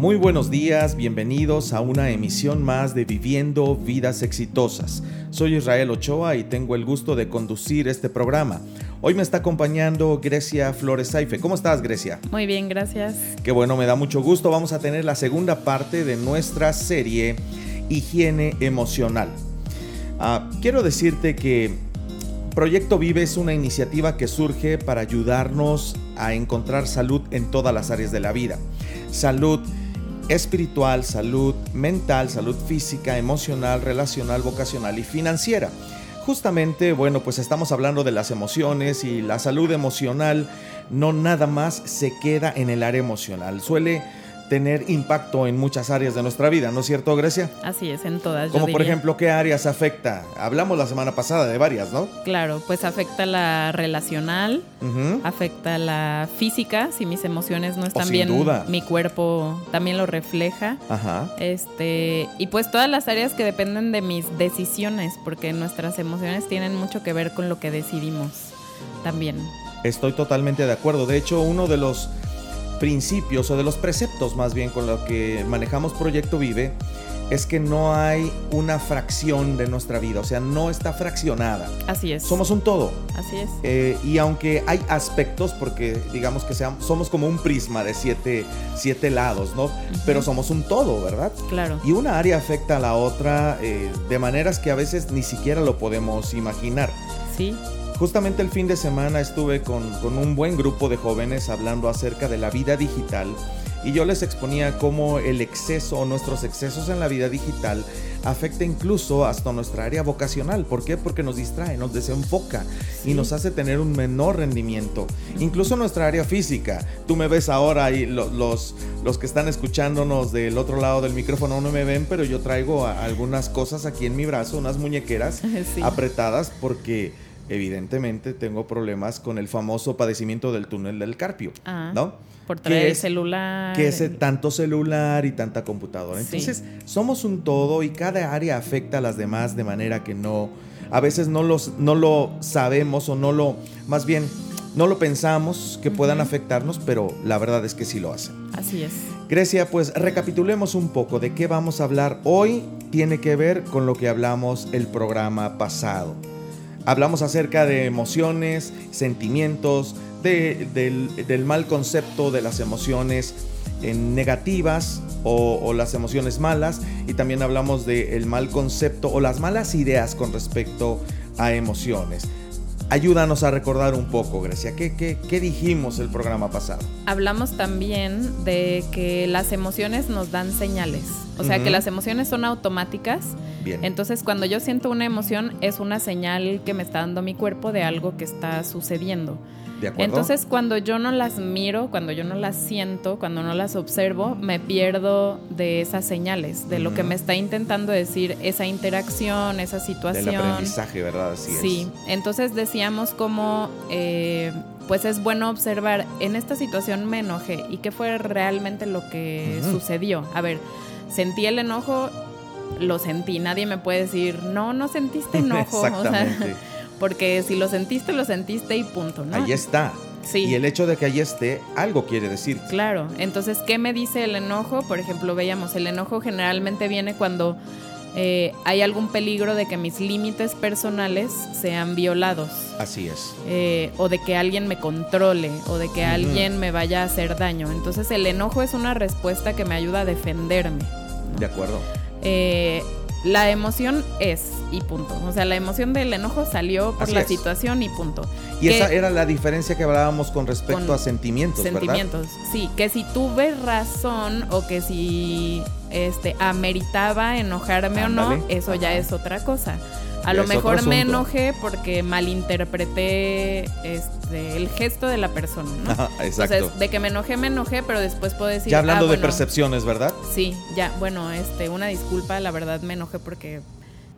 Muy buenos días, bienvenidos a una emisión más de Viviendo Vidas Exitosas. Soy Israel Ochoa y tengo el gusto de conducir este programa. Hoy me está acompañando Grecia Flores Saife. ¿Cómo estás, Grecia? Muy bien, gracias. Qué bueno, me da mucho gusto. Vamos a tener la segunda parte de nuestra serie Higiene Emocional. Ah, quiero decirte que Proyecto Vive es una iniciativa que surge para ayudarnos a encontrar salud en todas las áreas de la vida. Salud espiritual, salud mental, salud física, emocional, relacional, vocacional y financiera. Justamente, bueno, pues estamos hablando de las emociones y la salud emocional no nada más se queda en el área emocional. Suele tener impacto en muchas áreas de nuestra vida, ¿no es cierto, Grecia? Así es, en todas. Como por ejemplo, ¿qué áreas afecta? Hablamos la semana pasada de varias, ¿no? Claro, pues afecta la relacional, afecta la física, si mis emociones no están oh, bien, mi cuerpo también lo refleja. Ajá. Este, y pues todas las áreas que dependen de mis decisiones, porque nuestras emociones tienen mucho que ver con lo que decidimos también. Estoy totalmente de acuerdo. De hecho, uno de los principios o de los preceptos más bien con los que manejamos Proyecto Vive es que no hay una fracción de nuestra vida, o sea, no está fraccionada. Así es. Somos un todo. Así es. Eh, y aunque hay aspectos, porque digamos que seamos, somos como un prisma de siete, siete lados, ¿no? Pero somos un todo, ¿verdad? Claro. Y una área afecta a la otra eh, de maneras que a veces ni siquiera lo podemos imaginar. Sí. Justamente el fin de semana estuve con, un buen grupo de jóvenes hablando acerca de la vida digital y yo les exponía cómo el exceso o nuestros excesos en la vida digital afecta incluso hasta nuestra área vocacional. ¿Por qué? Porque nos distrae, nos desenfoca y nos hace tener un menor rendimiento. Incluso nuestra área física. Tú me ves ahora y los, los que están escuchándonos del otro lado del micrófono no me ven, pero yo traigo algunas cosas aquí en mi brazo, unas muñequeras apretadas porque evidentemente tengo problemas con el famoso padecimiento del túnel del carpio, ah, ¿no? Por traer el celular. Que es tanto celular y tanta computadora. Entonces, somos un todo y cada área afecta a las demás de manera que no, a veces no, los, no lo sabemos o no lo, más bien, no lo pensamos que puedan afectarnos, pero la verdad es que sí lo hacen. Así es. Grecia, pues recapitulemos un poco de qué vamos a hablar hoy. Tiene que ver con lo que hablamos el programa pasado. Hablamos acerca de emociones, sentimientos, del, mal concepto de las emociones negativas o, las emociones malas y también hablamos del mal concepto o las malas ideas con respecto a emociones. Ayúdanos a recordar un poco, Grecia. ¿Qué, qué, dijimos el programa pasado? Hablamos también de que las emociones nos dan señales. O sea, que las emociones son automáticas. Bien. Entonces, cuando yo siento una emoción, es una señal que me está dando mi cuerpo de algo que está sucediendo. Entonces, cuando yo no las miro, cuando yo no las siento, cuando no las observo, me pierdo de esas señales, de lo que me está intentando decir esa interacción, esa situación. El aprendizaje, ¿verdad? Así sí. Entonces decíamos como, eh, pues es bueno observar, en esta situación me enojé y qué fue realmente lo que sucedió. A ver, sentí el enojo, lo sentí, nadie me puede decir, no, no sentiste enojo. Exactamente. Porque si lo sentiste, lo sentiste y punto, ¿no? Ahí está. Sí. Y el hecho de que ahí esté, algo quiere decir. Claro. Entonces, ¿qué me dice el enojo? Por ejemplo, veíamos, el enojo generalmente viene cuando eh, hay algún peligro de que mis límites personales sean violados. Así es. Eh, o de que alguien me controle, o de que alguien me vaya a hacer daño. Entonces, el enojo es una respuesta que me ayuda a defenderme. De acuerdo. Eh, la emoción es y punto. O sea, la emoción del enojo salió por la situación y punto. Y esa era la diferencia que hablábamos con respecto a sentimientos, sentimientos, sí, que si tuve razón o que si este ameritaba enojarme o no, eso ya es otra cosa. A lo mejor me enojé porque malinterpreté este, el gesto de la persona, ¿no? exacto. Entonces, de que me enojé, me enojé, pero después puedo decir. Ya hablando ah, de percepciones, ¿verdad? Sí, ya, bueno, este, una disculpa, la verdad me enojé porque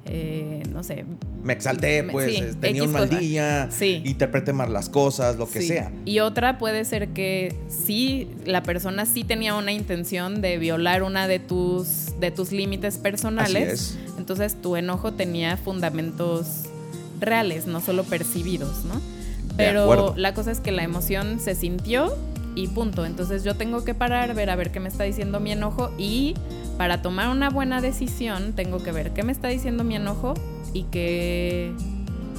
eh, no sé. Me exalté, pues, tenía un mal día, interpreté mal las cosas, lo que sea. Y otra puede ser que sí, la persona sí tenía una intención de violar una de tus, de tus límites personales. Entonces tu enojo tenía fundamentos reales, no solo percibidos, ¿no? Pero la cosa es que la emoción se sintió y punto. Entonces yo tengo que parar, ver a ver qué me está diciendo mi enojo y para tomar una buena decisión tengo que ver qué me está diciendo mi enojo y qué,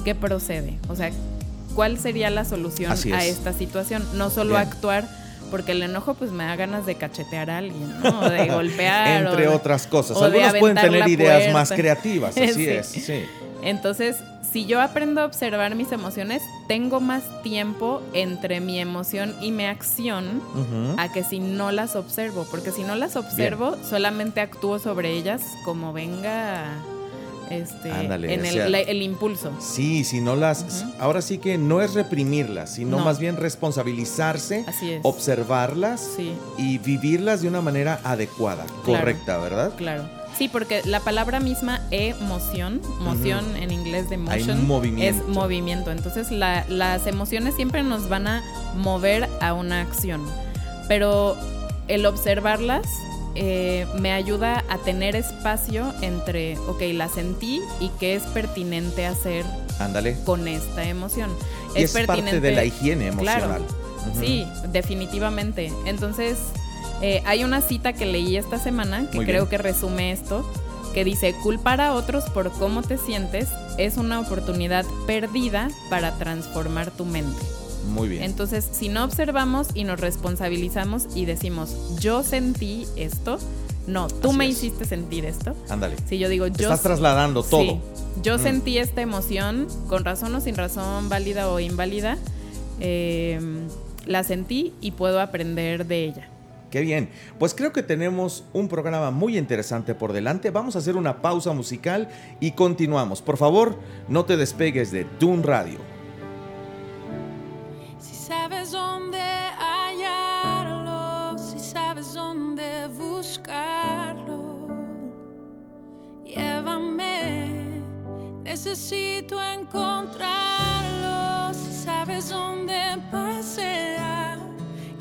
qué procede. O sea, cuál sería la solución a esta situación. No solo actuar porque el enojo pues me da ganas de cachetear a alguien, ¿no? de golpear. Entre otras cosas. Algunos pueden tener ideas más creativas, así es. Sí. Entonces, si yo aprendo a observar mis emociones, tengo más tiempo entre mi emoción y mi acción a que si no las observo, porque si no las observo, solamente actúo sobre ellas como venga este, en el, impulso. Sí, si no las... Ahora sí que no es reprimirlas, sino más bien responsabilizarse, observarlas y vivirlas de una manera adecuada, correcta, ¿verdad? Claro. Sí, porque la palabra misma emoción, moción en inglés de motion, movimiento. es movimiento. Entonces las emociones siempre nos van a mover a una acción. Pero el observarlas eh, me ayuda a tener espacio entre, ok, la sentí y qué es pertinente hacer Ándale. con esta emoción. es, parte de la higiene emocional. Sí, definitivamente. Entonces, eh, hay una cita que leí esta semana que creo que resume esto, que dice, culpar a otros por cómo te sientes es una oportunidad perdida para transformar tu mente. Muy bien. Entonces, si no observamos y nos responsabilizamos y decimos, yo sentí esto, no, tú me hiciste sentir esto. Ándale. Si yo digo, yo. Estás trasladando todo. yo mm. sentí esta emoción, con razón o sin razón, válida o inválida, em, la sentí y puedo aprender de ella. Qué bien. Pues creo que tenemos un programa muy interesante por delante. Vamos a hacer una pausa musical y continuamos. Por favor, no te despegues de Dun Radio. Necesito encontrarlo si sabes dónde pasea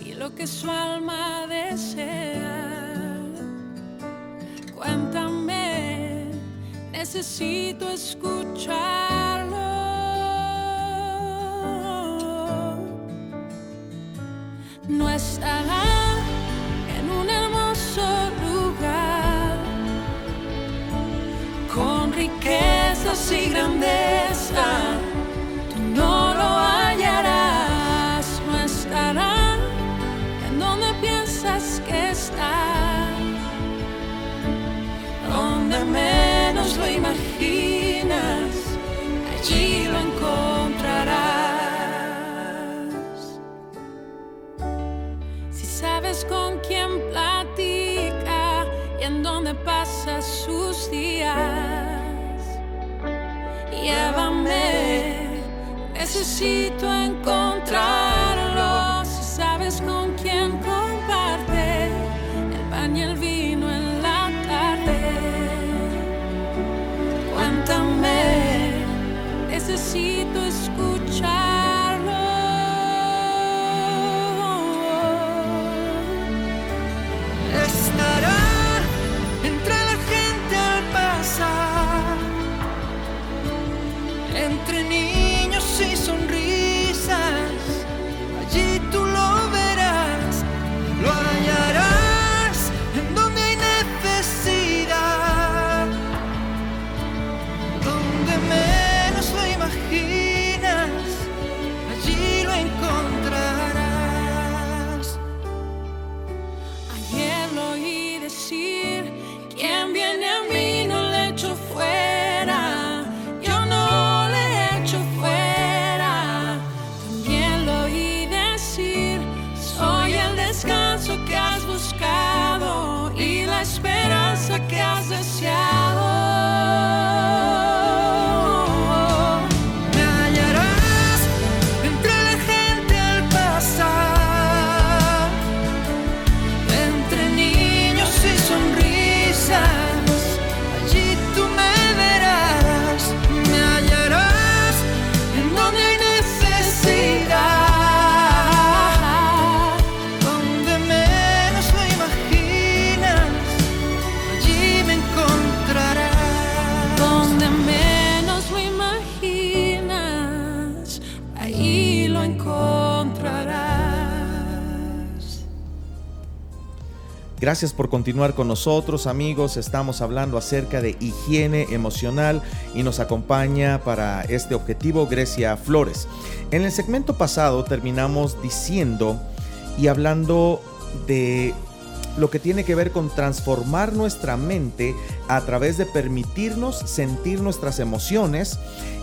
y lo que su alma desea. Cuéntame, necesito escucharlo. No estará con riqueza y grandeza, tú no lo hallarás, no estará en donde piensas que está, donde menos lo imaginas, allí lo encontrarás. Si sabes con quién platica y en dónde pasa sus días llévame. Necesito encontrarlo. Gracias por continuar con nosotros amigos. Estamos hablando acerca de higiene emocional y nos acompaña para este objetivo Grecia Flores. En el segmento pasado terminamos diciendo y hablando de lo que tiene que ver con transformar nuestra mente a través de permitirnos sentir nuestras emociones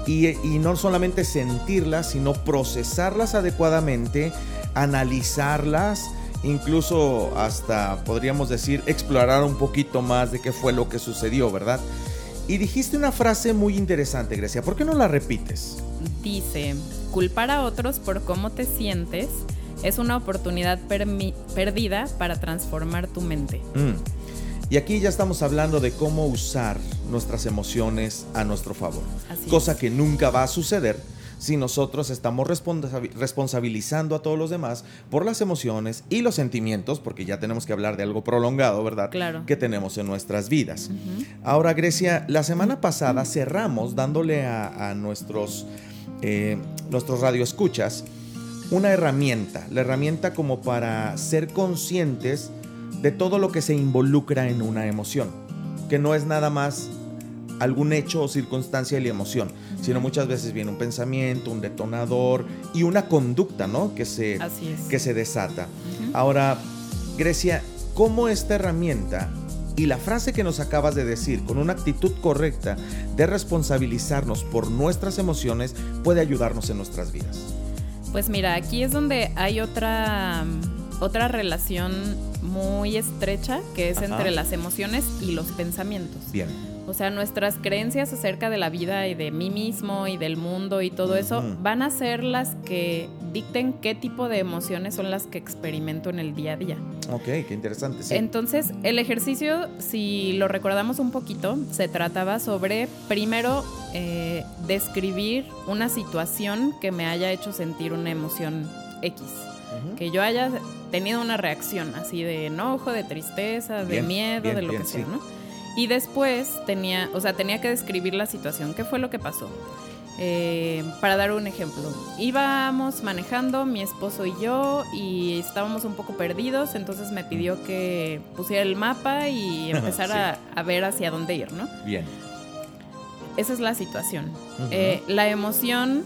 y, y, no solamente sentirlas, sino procesarlas adecuadamente, analizarlas, incluso hasta podríamos decir explorar un poquito más de qué fue lo que sucedió, ¿verdad? Y dijiste una frase muy interesante, Grecia, ¿por qué no la repites? Dice, culpar a otros por cómo te sientes es una oportunidad perdida para transformar tu mente. Mm. Y aquí ya estamos hablando de cómo usar nuestras emociones a nuestro favor, cosa que nunca va a suceder si nosotros estamos responsabilizando a todos los demás por las emociones y los sentimientos, porque ya tenemos que hablar de algo prolongado, ¿verdad? Claro. Que tenemos en nuestras vidas. Ahora, Grecia, la semana pasada cerramos dándole a, nuestros, eh, nuestros radioescuchas una herramienta, la herramienta como para ser conscientes de todo lo que se involucra en una emoción, que no es nada más algún hecho o circunstancia de la emoción, sino muchas veces viene un pensamiento, un detonador y una conducta, ¿no? Que se, que se desata. Ahora, Grecia, ¿cómo esta herramienta y la frase que nos acabas de decir, con una actitud correcta de responsabilizarnos por nuestras emociones, puede ayudarnos en nuestras vidas? Pues mira, aquí es donde hay otra, otra relación muy estrecha que es entre las emociones y los pensamientos. Bien. O sea, nuestras creencias acerca de la vida y de mí mismo y del mundo y todo eso van a ser las que dicten qué tipo de emociones son las que experimento en el día a día. Ok, qué interesante. Entonces, el ejercicio, si lo recordamos un poquito, se trataba sobre, primero, eh, describir una situación que me haya hecho sentir una emoción X. Que yo haya tenido una reacción así de enojo, de tristeza, de miedo, de lo que sea, ¿no? Y después tenía, o sea, tenía que describir la situación, qué fue lo que pasó. Eh, para dar un ejemplo, íbamos manejando mi esposo y yo y estábamos un poco perdidos, entonces me pidió que pusiera el mapa y empezara a, ver hacia dónde ir, ¿no? Bien. Esa es la situación. Eh, la emoción...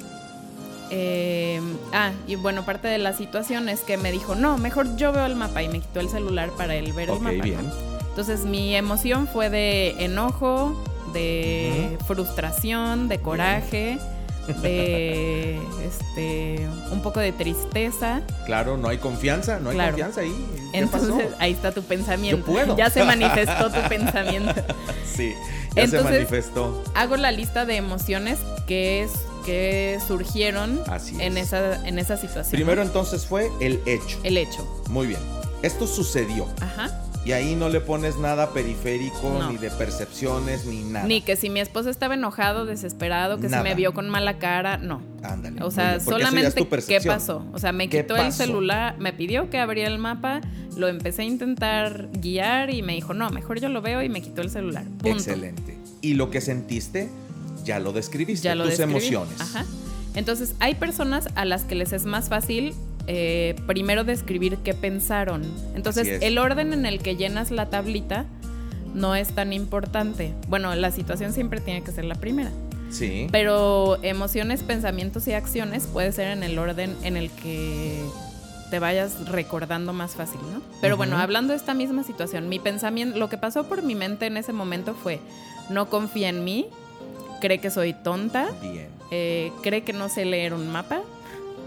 Eh, ah, y bueno, parte de la situación es que me dijo, no, mejor yo veo el mapa y me quitó el celular para él ver el mapa. Bien. Entonces mi emoción fue de enojo, de frustración, de coraje, de este un poco de tristeza. Claro, no hay confianza, no hay confianza ahí. Entonces ahí está tu pensamiento. Yo puedo. Ya se manifestó tu pensamiento. Sí, ya se manifestó. Hago la lista de emociones que es que surgieron en esa en esa situación. Primero entonces fue el hecho. El hecho. Muy bien. Esto sucedió. Ajá. Y ahí no le pones nada periférico, ni de percepciones, ni nada. Ni que si mi esposo estaba enojado, desesperado, que se me vio con mala cara, no. Ándale. O sea, solamente qué pasó. O sea, me quitó el celular, me pidió que abriera el mapa, lo empecé a intentar guiar y me dijo, no, mejor yo lo veo y me quitó el celular. Excelente. Y lo que sentiste, ya lo describiste, ya lo tus emociones. Ajá. Entonces, hay personas a las que les es más fácil eh, primero describir qué pensaron. Entonces, el orden en el que llenas la tablita no es tan importante. Bueno, la situación siempre tiene que ser la primera. Sí. Pero emociones, pensamientos y acciones puede ser en el orden en el que te vayas recordando más fácil, ¿no? Pero bueno, hablando de esta misma situación, mi pensamiento, lo que pasó por mi mente en ese momento fue, no confía en mí, cree que soy tonta, eh, cree que no sé leer un mapa,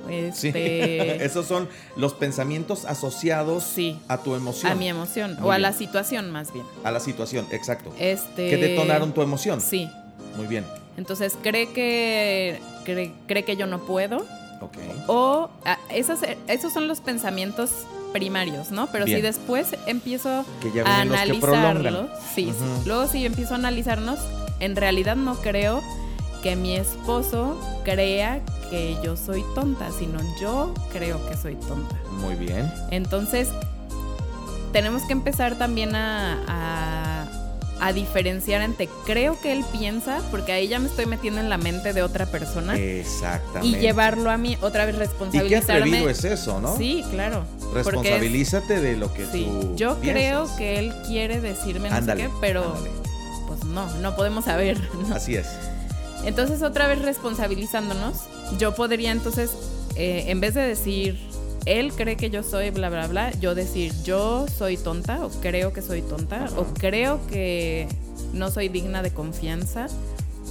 este... Esos son los pensamientos asociados a tu emoción. A mi emoción. o a la situación más bien. A la situación, exacto. Este... Que detonaron tu emoción. Sí. Muy bien. Entonces cree que cree, que yo no puedo. Ok. O esos, esos son los pensamientos primarios, ¿no? Pero si después empiezo a analizarlo, sí, luego si empiezo a analizarnos, en realidad no creo que mi esposo crea que yo soy tonta, sino yo creo que soy tonta. Muy bien. Entonces, tenemos que empezar también a, a diferenciar entre creo que él piensa, porque ahí ya me estoy metiendo en la mente de otra persona. Exactamente. Y llevarlo a mí, otra vez responsabilizarme. Y qué atrevido es eso, ¿no? Sí, claro. Responsabilízate de lo que sí. Yo creo que él quiere decirme no sé qué, pero pues no, no podemos saber. Así es. Entonces, otra vez responsabilizándonos, yo podría entonces, eh, en vez de decir él cree que yo soy bla, bla, bla, yo decir yo soy tonta o creo que soy tonta o creo que no soy digna de confianza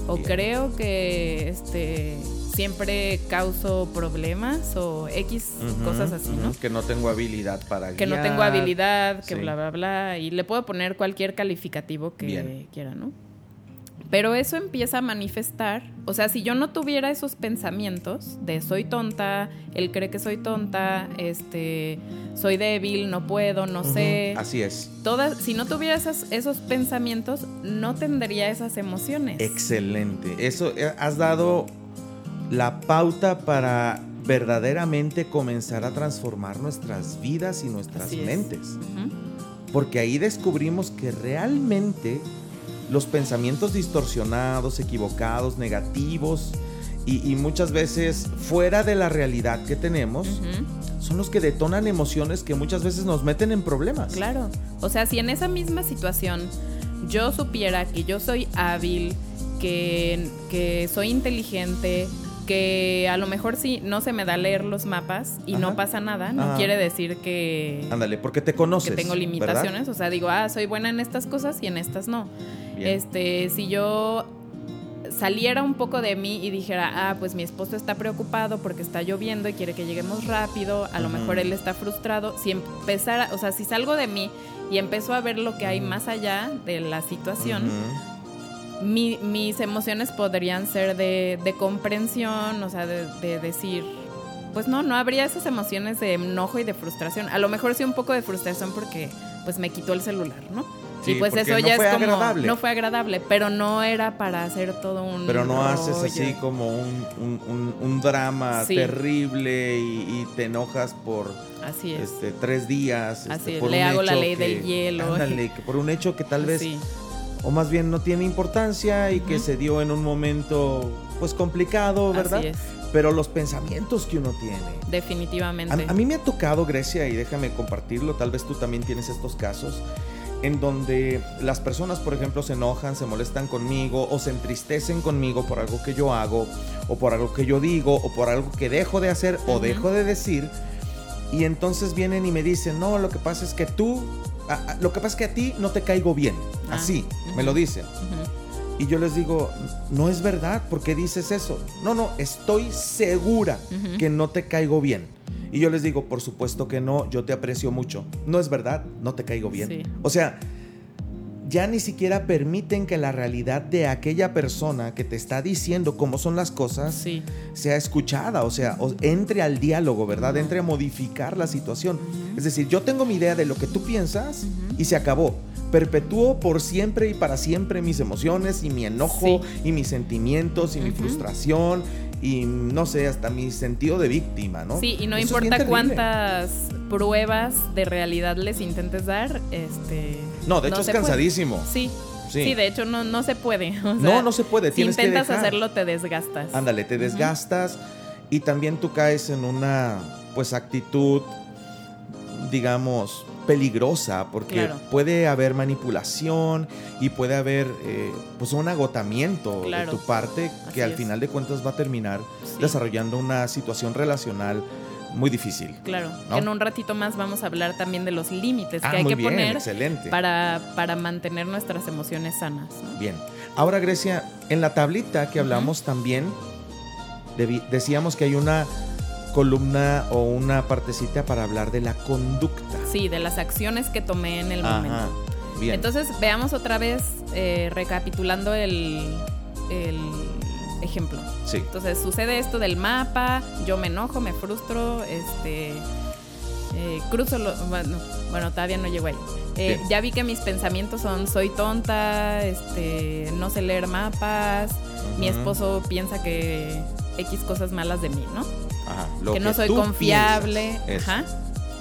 o creo que este siempre causo problemas o X cosas así, ¿no? Que no tengo habilidad para Que no tengo habilidad, que bla, bla, bla. Y le puedo poner cualquier calificativo que quiera, ¿no? Pero eso empieza a manifestar, o sea, si yo no tuviera esos pensamientos de soy tonta, él cree que soy tonta, este, soy débil, no puedo, no sé. Así es. Todas, si no tuviera esos pensamientos, no tendría esas emociones. Excelente. Eso eh, has dado la pauta para verdaderamente comenzar a transformar nuestras vidas y nuestras mentes. Porque ahí descubrimos que realmente los pensamientos distorsionados, equivocados, negativos y, muchas veces fuera de la realidad que tenemos, son los que detonan emociones que muchas veces nos meten en problemas. Claro, o sea, si en esa misma situación yo supiera que yo soy hábil, que, que soy inteligente, que a lo mejor sí no se me da leer los mapas y no pasa nada, no quiere decir que... Ándale, porque te conoces. Que tengo limitaciones, o sea, digo, ah, soy buena en estas cosas y en estas no. Este, si yo saliera un poco de mí y dijera, ah, pues mi esposo está preocupado porque está lloviendo y quiere que lleguemos rápido, a lo mejor él está frustrado, si empezara, o sea, si salgo de mí y empezó a ver lo que hay más allá de la situación, mis emociones podrían ser de, comprensión, o sea, de, de decir, pues no, no habría esas emociones de enojo y de frustración. A lo mejor sí un poco de frustración porque pues me quitó el celular, ¿no? y pues eso ya es como agradable. no fue agradable, pero no era para hacer todo un Pero no haces así como un, drama terrible y, te enojas por así es. este tres días. Así este, le hago la ley del hielo. Ándale, que por un hecho que tal vez o más bien no tiene importancia y que se dio en un momento pues complicado, ¿verdad? Así es. Pero los pensamientos que uno tiene. Definitivamente. A, a mí me ha tocado, Grecia, y déjame compartirlo, tal vez tú también tienes estos casos en donde las personas, por ejemplo, se enojan, se molestan conmigo o se entristecen conmigo por algo que yo hago o por algo que yo digo o por algo que dejo de hacer o dejo de decir. Y entonces vienen y me dicen, no, lo que pasa es que tú, lo que pasa es que a ti no te caigo bien. Ah, Así, me lo dicen. Y yo les digo, no es verdad, ¿por qué dices eso? No, no, estoy segura que no te caigo bien. Y yo les digo, por supuesto que no, yo te aprecio mucho. No es verdad, no te caigo bien. O sea, ya ni siquiera permiten que la realidad de aquella persona que te está diciendo cómo son las cosas sea escuchada, o sea, entre al diálogo, ¿verdad? Entre a modificar la situación. Es decir, yo tengo mi idea de lo que tú piensas y se acabó. Perpetúo por siempre y para siempre mis emociones y mi enojo y mis sentimientos y mi frustración y no sé, hasta mi sentido de víctima, ¿no? Sí, y no importa cuántas pruebas de realidad les intentes dar, este... No, de hecho es cansadísimo. Sí. Sí. de hecho no, no se puede. no, no se puede. Si intentas hacerlo, te desgastas. Ándale, te desgastas y también tú caes en una pues actitud, digamos, peligrosa porque puede haber manipulación y puede haber eh, pues un agotamiento de tu parte que al final de cuentas va a terminar desarrollando una situación relacional muy difícil. Claro, en un ratito más vamos a hablar también de los límites que ah, hay que poner Para, para mantener nuestras emociones sanas. Bien, ahora Grecia, en la tablita que hablamos también decíamos que hay una columna o una partecita para hablar de la conducta. Sí, de las acciones que tomé en el momento. Bien. Entonces, veamos otra vez, eh, recapitulando el, ejemplo. Sí. Entonces, sucede esto del mapa, yo me enojo, me frustro, este. Eh, cruzo lo, bueno, bueno, todavía no llego ahí. Eh, ya vi que mis pensamientos son soy tonta, este, no sé leer mapas, mi esposo piensa que X cosas malas de mí, ¿no? que no soy confiable. Ajá.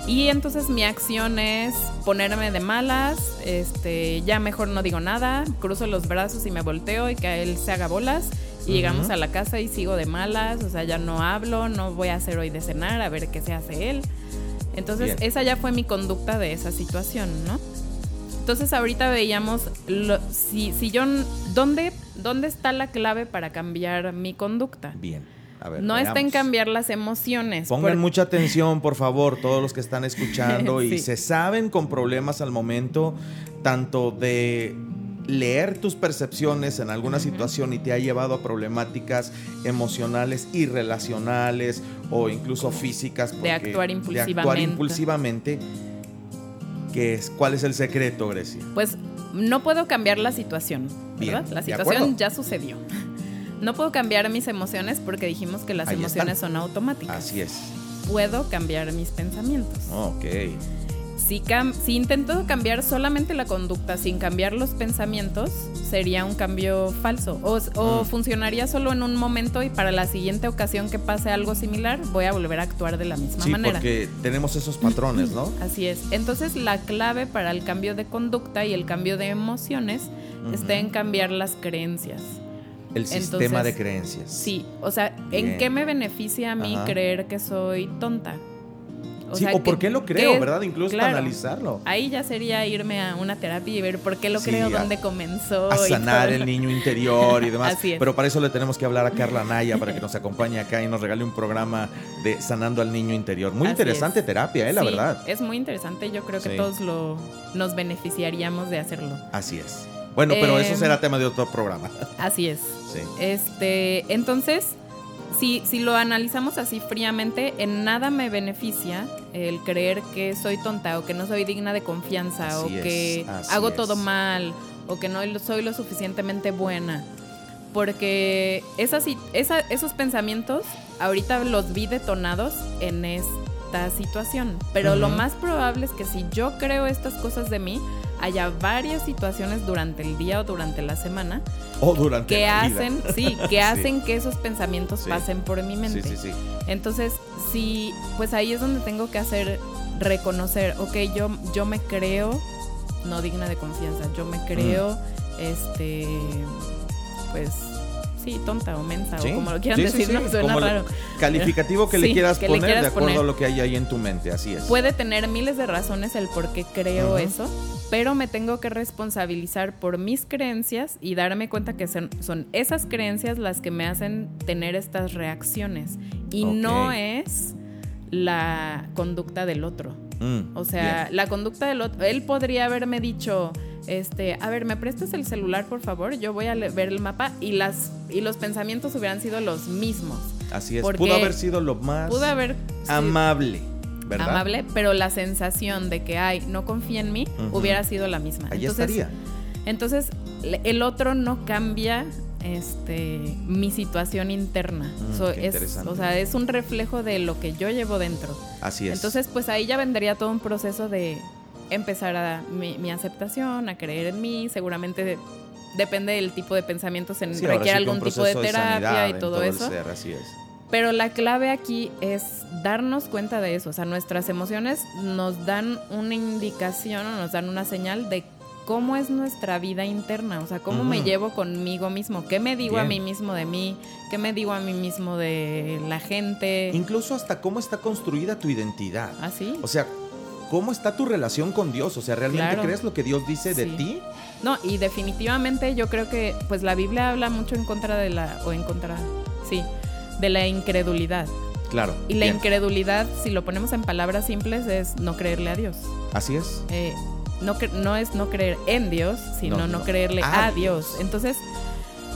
Y entonces mi acción es ponerme de malas, este, ya mejor no digo nada, cruzo los brazos y me volteo y que él se haga bolas. Y llegamos a la casa y sigo de malas, o sea, ya no hablo, no voy a hacer hoy de cenar, a ver qué se hace él. Entonces, esa ya fue mi conducta de esa situación, ¿no? Entonces, ahorita veíamos si, si yo, ¿dónde, ¿dónde está la clave para cambiar mi conducta? Bien. A ver, no está en cambiar las emociones. Pongan mucha atención, por favor, todos los que están escuchando y se saben con problemas al momento, tanto de leer tus percepciones en alguna situación y te ha llevado a problemáticas emocionales y relacionales o incluso físicas. de actuar impulsivamente. De actuar impulsivamente. es, ¿Cuál es el secreto, Grecia? Pues no puedo cambiar la situación, ¿verdad? la situación ya sucedió. No puedo cambiar mis emociones porque dijimos que las emociones son automáticas. Así es. Puedo cambiar mis pensamientos. Ok si, si intento cambiar solamente la conducta sin cambiar los pensamientos, sería un cambio falso. O, mm. funcionaría solo en un momento y para la siguiente ocasión que pase algo similar, voy a volver a actuar de la misma sí, manera. Porque tenemos esos patrones, ¿no? Así es. Entonces, la clave para el cambio de conducta y el cambio de emociones está en cambiar las creencias. El sistema de creencias. Sí, o sea, ¿en qué me beneficia a mí creer que soy tonta? O sí, o por qué lo creo, ¿verdad? Incluso para analizarlo. Ahí ya sería irme a una terapia y ver por qué lo creo, dónde comenzó. A sanar el niño interior y demás. Pero para eso le tenemos que hablar a Carla Naya para que nos acompañe acá y nos regale un programa de sanando al niño interior. Muy interesante terapia, ¿eh? La verdad. Es muy interesante. Yo creo que todos lo, nos beneficiaríamos de hacerlo. Así es. Bueno, pero eso em, será tema de otro programa. Así es. Sí. Este, entonces, si, si lo analizamos así fríamente, en nada me beneficia el creer que soy tonta o que no soy digna de confianza o que hago todo mal o que no soy lo suficientemente buena. Porque esas, esa, esos pensamientos ahorita los vi detonados en esta situación. Pero lo más probable es que si yo creo estas cosas de mí, haya varias situaciones durante el día o durante la semana o durante que hacen, sí, que hacen que esos pensamientos pasen por mi mente. Sí. Entonces, sí, pues ahí es donde tengo que hacer reconocer, ok, yo yo me creo no digna de confianza, yo me creo este pues sí, tonta o mensa o como lo quieran decir, no suena raro. Calificativo que le quieras poner de acuerdo a lo que hay ahí en tu mente, así es. Puede tener miles de razones el por qué creo eso, pero me tengo que responsabilizar por mis creencias y darme cuenta que son, esas creencias las que me hacen tener estas reacciones. Y no es la conducta del otro. Mm, o sea, la conducta del otro, él podría haberme dicho, este, a ver, ¿me prestas el celular, por favor? Yo voy a ver el mapa y las y los pensamientos hubieran sido los mismos. Así es. Pudo haber sido lo más amable. ¿verdad? Amable, pero la sensación de que, ay, no confía en mí, hubiera sido la misma. Ahí estaría. Entonces, el otro no cambia este mi situación interna. Mm, es, o sea, es un reflejo de lo que yo llevo dentro. Así es. Entonces, pues ahí ya vendría todo un proceso de empezar a mi, aceptación, a creer en mí, seguramente depende del tipo de pensamientos, en, requiere algún tipo de terapia y todo, eso. así es. Pero la clave aquí es darnos cuenta de eso, o sea, nuestras emociones nos dan una indicación o nos dan una señal de cómo es nuestra vida interna, o sea, cómo me llevo conmigo mismo, qué me digo a mí mismo de mí, qué me digo a mí mismo de la gente. Incluso hasta cómo está construida tu identidad. ¿Ah, sí? O sea, ¿cómo está tu relación con Dios? O sea, ¿realmente crees lo que Dios dice de ti? No, y definitivamente yo creo que pues la Biblia habla mucho en contra de la, o en contra, sí, de la incredulidad. Claro. Y la incredulidad, si lo ponemos en palabras simples, es no creerle a Dios. Así es. Eh, no, no es no creer en Dios, sino no, creerle a, Dios. Entonces,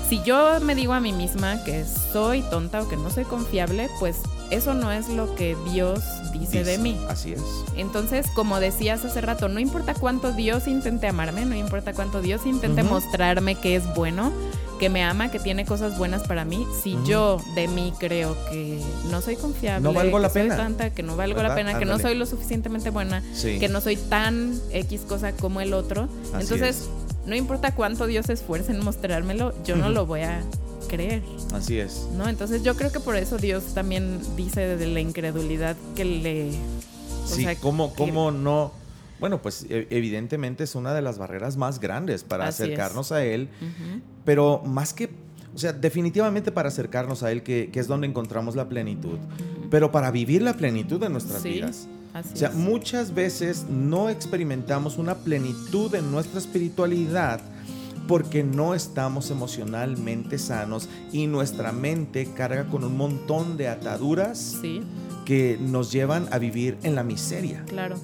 si yo me digo a mí misma que soy tonta o que no soy confiable, pues eso no es lo que Dios dice, de mí. Así es. Entonces, como decías hace rato, no importa cuánto Dios intente amarme, no importa cuánto Dios intente mostrarme que es bueno, que me ama, que tiene cosas buenas para mí, si yo de mí creo que no soy confiable, no valgo la soy pena. tanta, que no valgo la pena, que no soy lo suficientemente buena, que no soy tan X cosa como el otro, entonces no importa cuánto Dios se esfuerce en mostrármelo, yo no lo voy a creer. Así es. ¿No? Entonces yo creo que por eso Dios también dice de la incredulidad que le sí, ¿cómo, cómo no? Bueno, pues e, evidentemente es una de las barreras más grandes para acercarnos a Él, pero más que, o sea, definitivamente para acercarnos a Él, que, es donde encontramos la plenitud, pero para vivir la plenitud de nuestras vidas. o sea, muchas veces no experimentamos una plenitud en nuestra espiritualidad porque no estamos emocionalmente sanos y nuestra mente carga con un montón de ataduras que nos llevan a vivir en la miseria. Claro.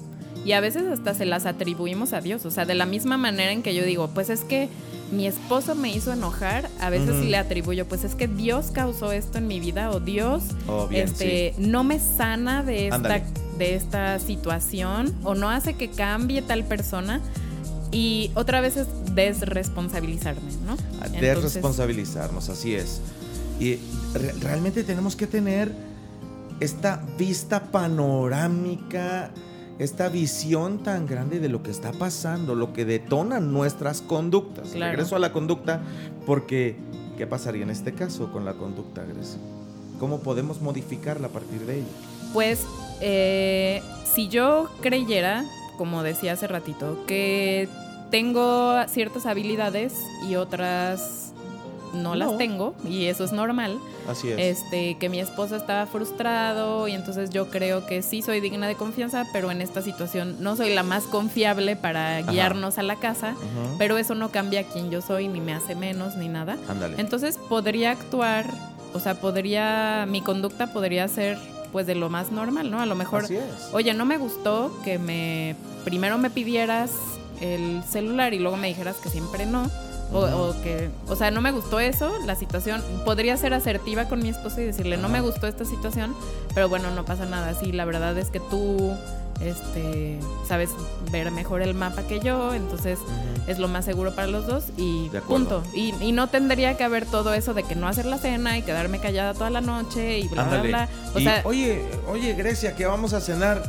Y a veces hasta se las atribuimos a Dios. O sea, de la misma manera en que yo digo, pues es que mi esposo me hizo enojar, a veces sí le atribuyo, pues es que Dios causó esto en mi vida o Dios oh, este, no me sana de esta, de esta situación o no hace que cambie tal persona. Y otra vez es desresponsabilizarme, ¿no? Desresponsabilizarnos, así es. Y realmente tenemos que tener esta vista panorámica, esta visión tan grande de lo que está pasando, lo que detona nuestras conductas. Regreso a la conducta porque ¿qué pasaría en este caso con la conducta agresiva? ¿Cómo podemos modificarla a partir de ella? Pues eh, si yo creyera, como decía hace ratito, que tengo ciertas habilidades y otras no, las tengo y eso es normal. Así es. Este, que mi esposo estaba frustrado y entonces yo creo que sí soy digna de confianza, pero en esta situación no soy la más confiable para guiarnos a la casa, pero eso no cambia quién yo soy, ni me hace menos, ni nada. Ándale. Entonces podría actuar, o sea, podría, mi conducta podría ser pues de lo más normal, ¿no? A lo mejor, oye, no me gustó que me, primero me pidieras el celular y luego me dijeras que siempre no. O, que, o sea, no me gustó eso, la situación. Podría ser asertiva con mi esposo y decirle, no me gustó esta situación, pero bueno, no pasa nada. Sí, la verdad es que tú, este, sabes ver mejor el mapa que yo, entonces es lo más seguro para los dos y punto. Y, y, no tendría que haber todo eso de que no hacer la cena y quedarme callada toda la noche y bla, bla, bla. O sea, oye, oye, Grecia, que vamos a cenar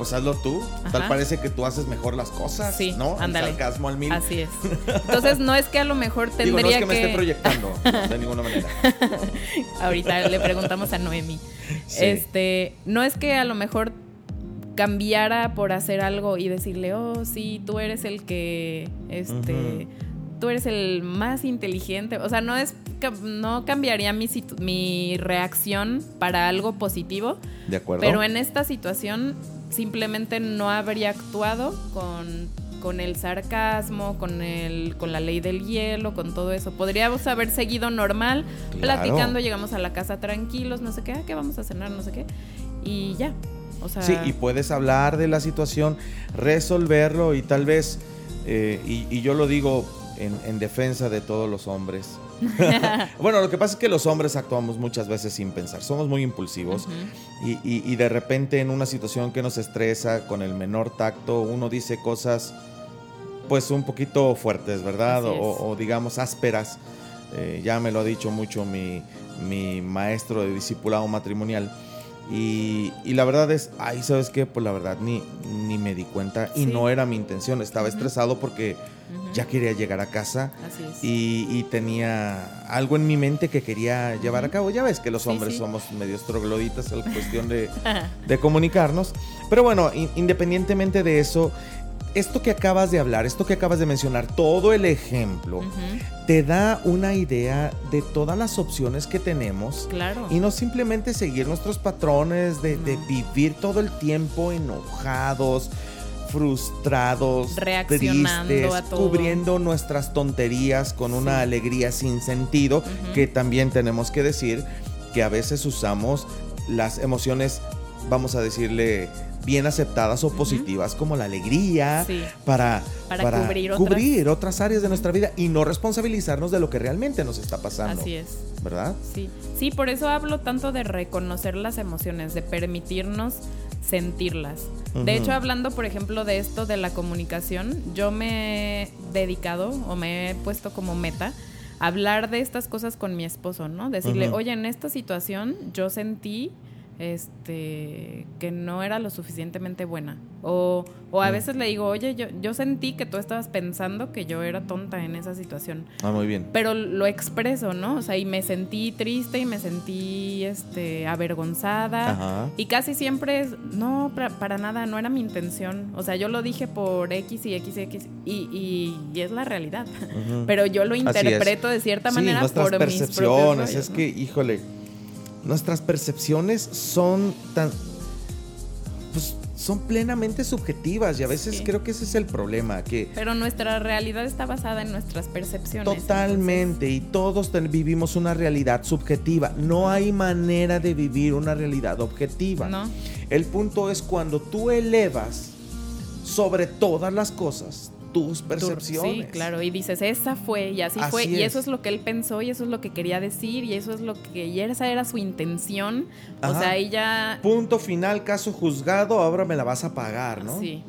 pues hazlo tú. Tal parece que tú haces mejor las cosas, sí, ¿no? Ándale. sarcasmo al mil. Así es. Entonces, no es que a lo mejor tendría Digo, no es que, me esté proyectando, de ninguna manera. Ahorita le preguntamos a Noemi. Este, no es que a lo mejor cambiara por hacer algo y decirle, oh, sí, tú eres el que, este, tú eres el más inteligente. O sea, no es, no cambiaría mi, mi reacción para algo positivo. De acuerdo. Pero en esta situación simplemente no habría actuado con, con el sarcasmo, con, el, con la ley del hielo, con todo eso. Podríamos haber seguido normal, platicando, llegamos a la casa tranquilos, no sé qué, ah, ¿qué vamos a cenar? No sé qué. Y ya. O sea, sí, y puedes hablar de la situación, resolverlo y tal vez, eh, y, yo lo digo en, en defensa de todos los hombres, bueno, lo que pasa es que los hombres actuamos muchas veces sin pensar, somos muy impulsivos y, de repente en una situación que nos estresa, con el menor tacto, uno dice cosas pues un poquito fuertes, ¿verdad? O, digamos ásperas. Eh, ya me lo ha dicho mucho mi, mi maestro de discipulado matrimonial y, la verdad es, ay, ¿sabes qué? Pues la verdad ni, ni me di cuenta y no era mi intención. Estaba estresado porque ya quería llegar a casa y, tenía algo en mi mente que quería llevar a cabo. Ya ves que los hombres somos medio trogloditas en la cuestión de, de comunicarnos. Pero bueno, independientemente de eso, esto que acabas de hablar, esto que acabas de mencionar, todo el ejemplo, te da una idea de todas las opciones que tenemos. Claro. Y no simplemente seguir nuestros patrones de, vivir todo el tiempo enojados, frustrados, reaccionando a todo. cubriendo nuestras tonterías con una alegría sin sentido, que también tenemos que decir que a veces usamos las emociones, vamos a decirle, bien aceptadas o positivas como la alegría para, para, cubrir, otras... áreas de nuestra vida y no responsabilizarnos de lo que realmente nos está pasando. Así es. ¿Verdad? Sí. Sí, por eso hablo tanto de reconocer las emociones, de permitirnos sentirlas. De hecho, hablando, por ejemplo, de esto de la comunicación, yo me he dedicado o me he puesto como meta hablar de estas cosas con mi esposo, ¿no? Decirle, oye, en esta situación yo sentí este, que no era lo suficientemente buena. O, o a mm. veces le digo, oye, yo, yo sentí que tú estabas pensando que yo era tonta en esa situación. Ah, muy bien. Pero lo expreso, ¿no? O sea, y me sentí triste y me sentí este, avergonzada. Y casi siempre es, no, para, nada, no era mi intención. O sea, yo lo dije por X y X y X y, y, es la realidad. Pero yo lo interpreto de cierta manera por percepciones. Mis es que, híjole nuestras percepciones son tan... Pues, son plenamente subjetivas y a veces creo que ese es el problema. Que Pero nuestra realidad está basada en nuestras percepciones. Totalmente, y todos vivimos una realidad subjetiva. No hay manera de vivir una realidad objetiva. No. El punto es cuando tú elevas sobre todas las cosas tus percepciones. Sí, claro, y dices, esa fue, y así, fue, y eso es lo que él pensó, y eso es lo que quería decir, y eso es lo que, y esa era su intención. O sea, ya... Punto final, caso juzgado, ahora me la vas a pagar, ¿no? Sí.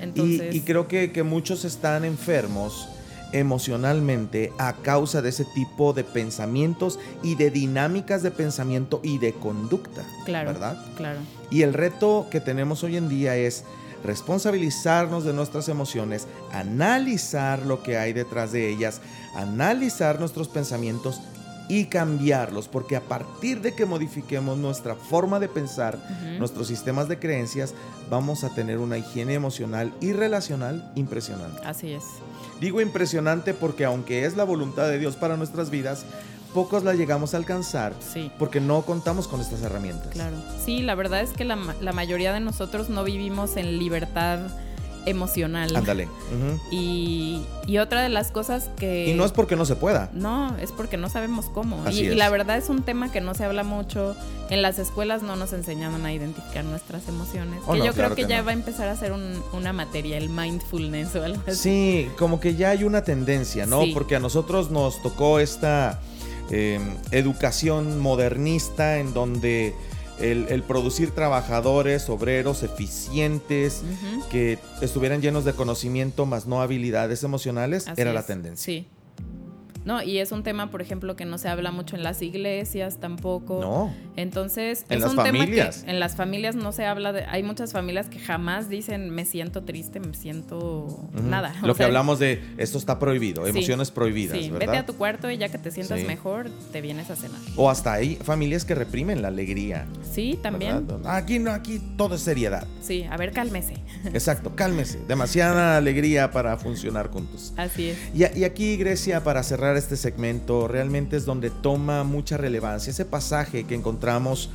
Entonces... Y, creo que, que muchos están enfermos emocionalmente a causa de ese tipo de pensamientos y de dinámicas de pensamiento y de conducta. Claro. ¿Verdad? Claro. Y el reto que tenemos hoy en día es responsabilizarnos de nuestras emociones, analizar lo que hay detrás de ellas, analizar nuestros pensamientos y cambiarlos, porque a partir de que modifiquemos nuestra forma de pensar, nuestros sistemas de creencias, vamos a tener una higiene emocional y relacional impresionante. Así es. Digo impresionante porque aunque es la voluntad de Dios para nuestras vidas, pocos la llegamos a alcanzar sí. porque no contamos con estas herramientas. Claro. Sí, la verdad es que la, la mayoría de nosotros no vivimos en libertad emocional. Ándale. y, y, otra de las cosas que... Y no es porque no se pueda. No, es porque no sabemos cómo. y, la verdad es un tema que no se habla mucho. En las escuelas no nos enseñaban a identificar nuestras emociones. Oh, que yo creo que, ya va a empezar a ser una materia, el mindfulness o algo así. Sí, como que ya hay una tendencia, ¿no? Porque a nosotros nos tocó esta Em, educación modernista en donde el, producir trabajadores, obreros eficientes, que estuvieran llenos de conocimiento más no habilidades emocionales, era la tendencia. Sí. No, y es un tema, por ejemplo, que no se habla mucho en las iglesias tampoco. No. Entonces, en es las un familias. tema que en las familias no se habla de. Hay muchas familias que jamás dicen me siento triste, me siento nada. Lo que hablamos de esto está prohibido, emociones prohibidas. Sí, vete a tu cuarto y ya que te sientas mejor, te vienes a cenar. O hasta hay familias que reprimen la alegría. Sí, también. Aquí no, aquí todo es seriedad. Sí, a ver, cálmese. Exacto, cálmese. Demasiada alegría para funcionar juntos. Así es. Y, y aquí, Grecia, para cerrar este segmento realmente es donde toma mucha relevancia ese pasaje que encontramos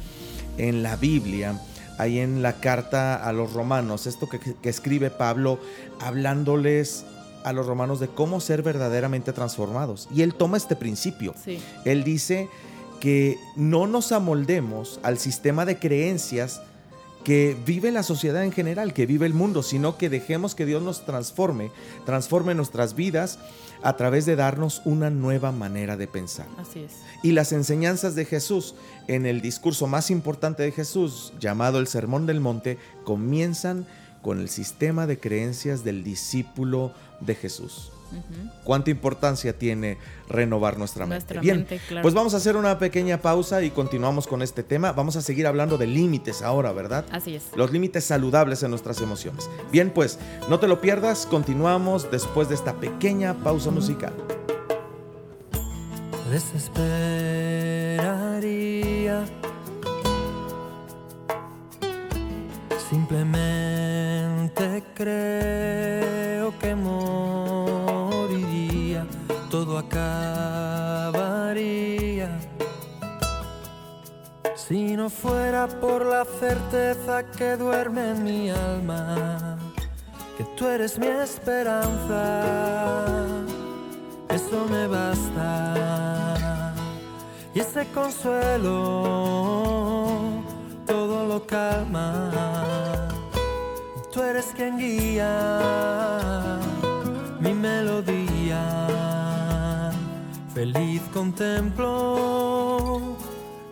en la Biblia, ahí en la carta a los romanos, esto que, escribe Pablo hablándoles a los romanos de cómo ser verdaderamente transformados. Y él toma este principio. Él dice que no nos amoldemos al sistema de creencias que vive la sociedad en general, que vive el mundo, sino que dejemos que Dios nos transforme, transforme nuestras vidas a través de darnos una nueva manera de pensar. Así es. Y las enseñanzas de Jesús en el discurso más importante de Jesús, llamado el Sermón del Monte, comienzan con el sistema de creencias del discípulo de Jesús. ¿Cuánta importancia tiene renovar nuestra mente? Bien, pues vamos a hacer una pequeña pausa y continuamos con este tema. Vamos a seguir hablando de límites ahora, ¿verdad? Así es. Los límites saludables en nuestras emociones. Bien, pues no te lo pierdas, continuamos después de esta pequeña pausa musical. Desesperaría simplemente creo que todo acabaría. Si no fuera por la certeza que duerme en mi alma, que tú eres mi esperanza, eso me basta. Y ese consuelo todo lo calma. Tú eres quien guía mi melodía. Feliz contemplo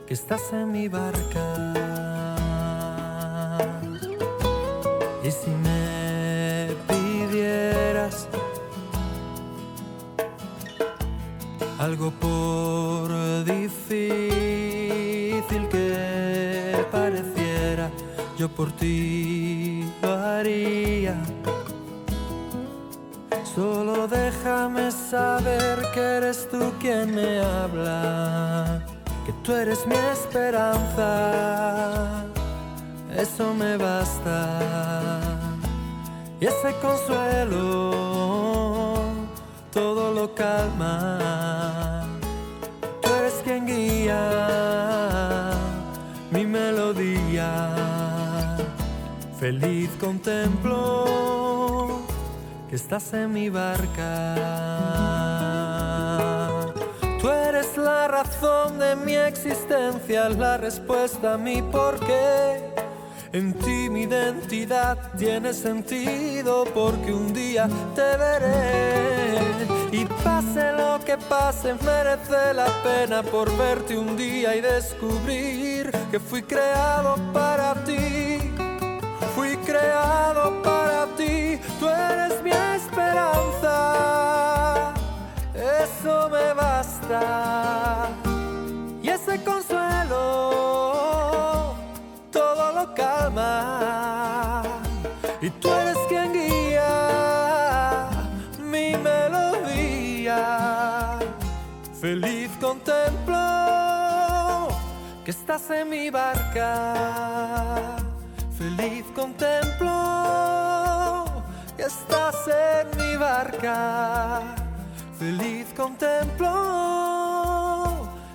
que estás en mi barca. Y si me pidieras algo por difícil que yo por ti lo haría. Solo déjame saber que eres tú quien me habla, que tú eres mi esperanza, eso me basta. Y ese consuelo todo lo calma, tú eres quien guía mi melodía, feliz contemplo estás en mi barca. Tú eres la razón de mi existencia, la respuesta a mi porqué. En ti mi identidad tiene sentido porque un día te veré. Y pase lo que pase, merece la pena por verte un día y descubrir que fui creado para ti. Fui creado para ti, tú eres mi esperanza, eso me basta. Y ese consuelo todo lo calma. Y tú eres quien guía mi melodía. Feliz contemplo que estás en mi barca. Feliz contemplo estás en mi barca. Feliz contemplo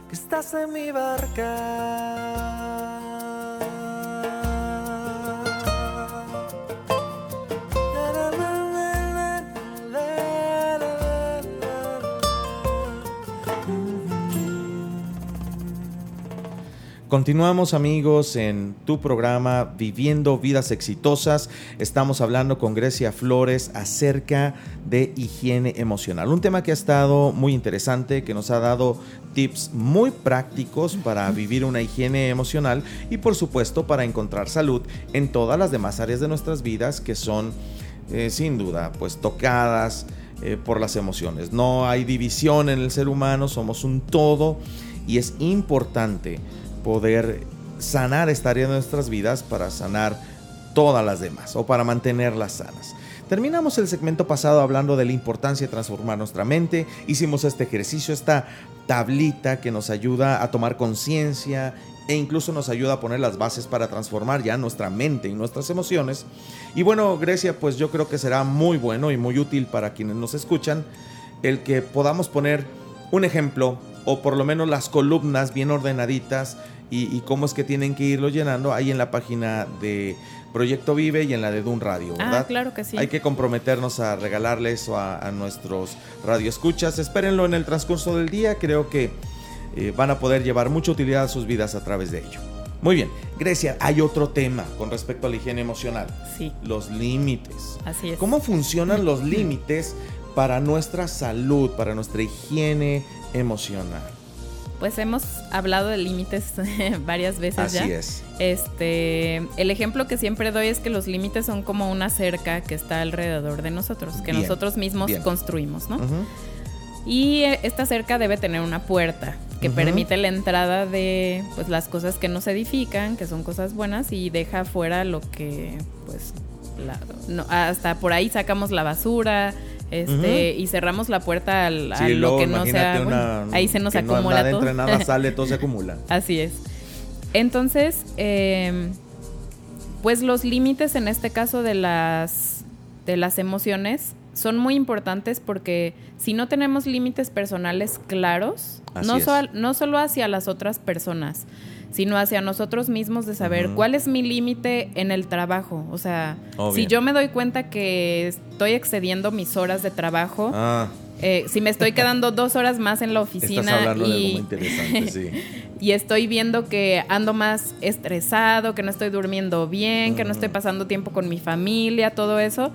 que estás en mi barca. Continuamos amigos en tu programa Viviendo Vidas Exitosas. Estamos hablando con Grecia Flores acerca de higiene emocional. Un tema que ha estado muy interesante, que nos ha dado tips muy prácticos para vivir una higiene emocional y por supuesto para encontrar salud en todas las demás áreas de nuestras vidas que son eh, sin duda pues tocadas eh, por las emociones. No hay división en el ser humano, somos un todo y es importante poder sanar esta área de nuestras vidas para sanar todas las demás o para mantenerlas sanas. Terminamos el segmento pasado hablando de la importancia de transformar nuestra mente. Hicimos este ejercicio, esta tablita que nos ayuda a tomar conciencia e incluso nos ayuda a poner las bases para transformar ya nuestra mente y nuestras emociones. Y bueno, Grecia, pues yo creo que será muy bueno y muy útil para quienes nos escuchan el que podamos poner un ejemplo o por lo menos las columnas bien ordenaditas y, cómo es que tienen que irlo llenando ahí en la página de Proyecto Vive y en la de Dun Radio, ah, ¿verdad? Ah, claro que sí. Hay que comprometernos a regalarle eso a, nuestros radioescuchas. Espérenlo en el transcurso del día, creo que eh, van a poder llevar mucha utilidad a sus vidas a través de ello. Muy bien, Grecia, hay otro tema con respecto a la higiene emocional. Sí. Los límites. Así es. ¿Cómo funcionan los límites para nuestra salud, para nuestra higiene emocional? Pues hemos hablado de límites varias veces Así ya. es. Este, el ejemplo que siempre doy es que los límites son como una cerca que está alrededor de nosotros, que nosotros mismos construimos, ¿no? Y eh, esta cerca debe tener una puerta que permite la entrada de pues las cosas que nos edifican, que son cosas buenas y deja fuera lo que pues hasta por ahí sacamos la basura, este, y cerramos la puerta al, a lo que no sea. ahí se nos acumula no todo. Entre nada sale, todo se acumula. Así es. Entonces, em, pues los límites en este caso de las, de las emociones son muy importantes porque si no tenemos límites personales claros, no, no solo hacia las otras personas, sino hacia nosotros mismos de saber cuál es mi límite en el trabajo. O sea, si yo me doy cuenta que estoy excediendo mis horas de trabajo, ah. eh, si me estoy quedando dos horas más en la oficina y, y estoy viendo que ando más estresado, que no estoy durmiendo bien, que no estoy pasando tiempo con mi familia, todo eso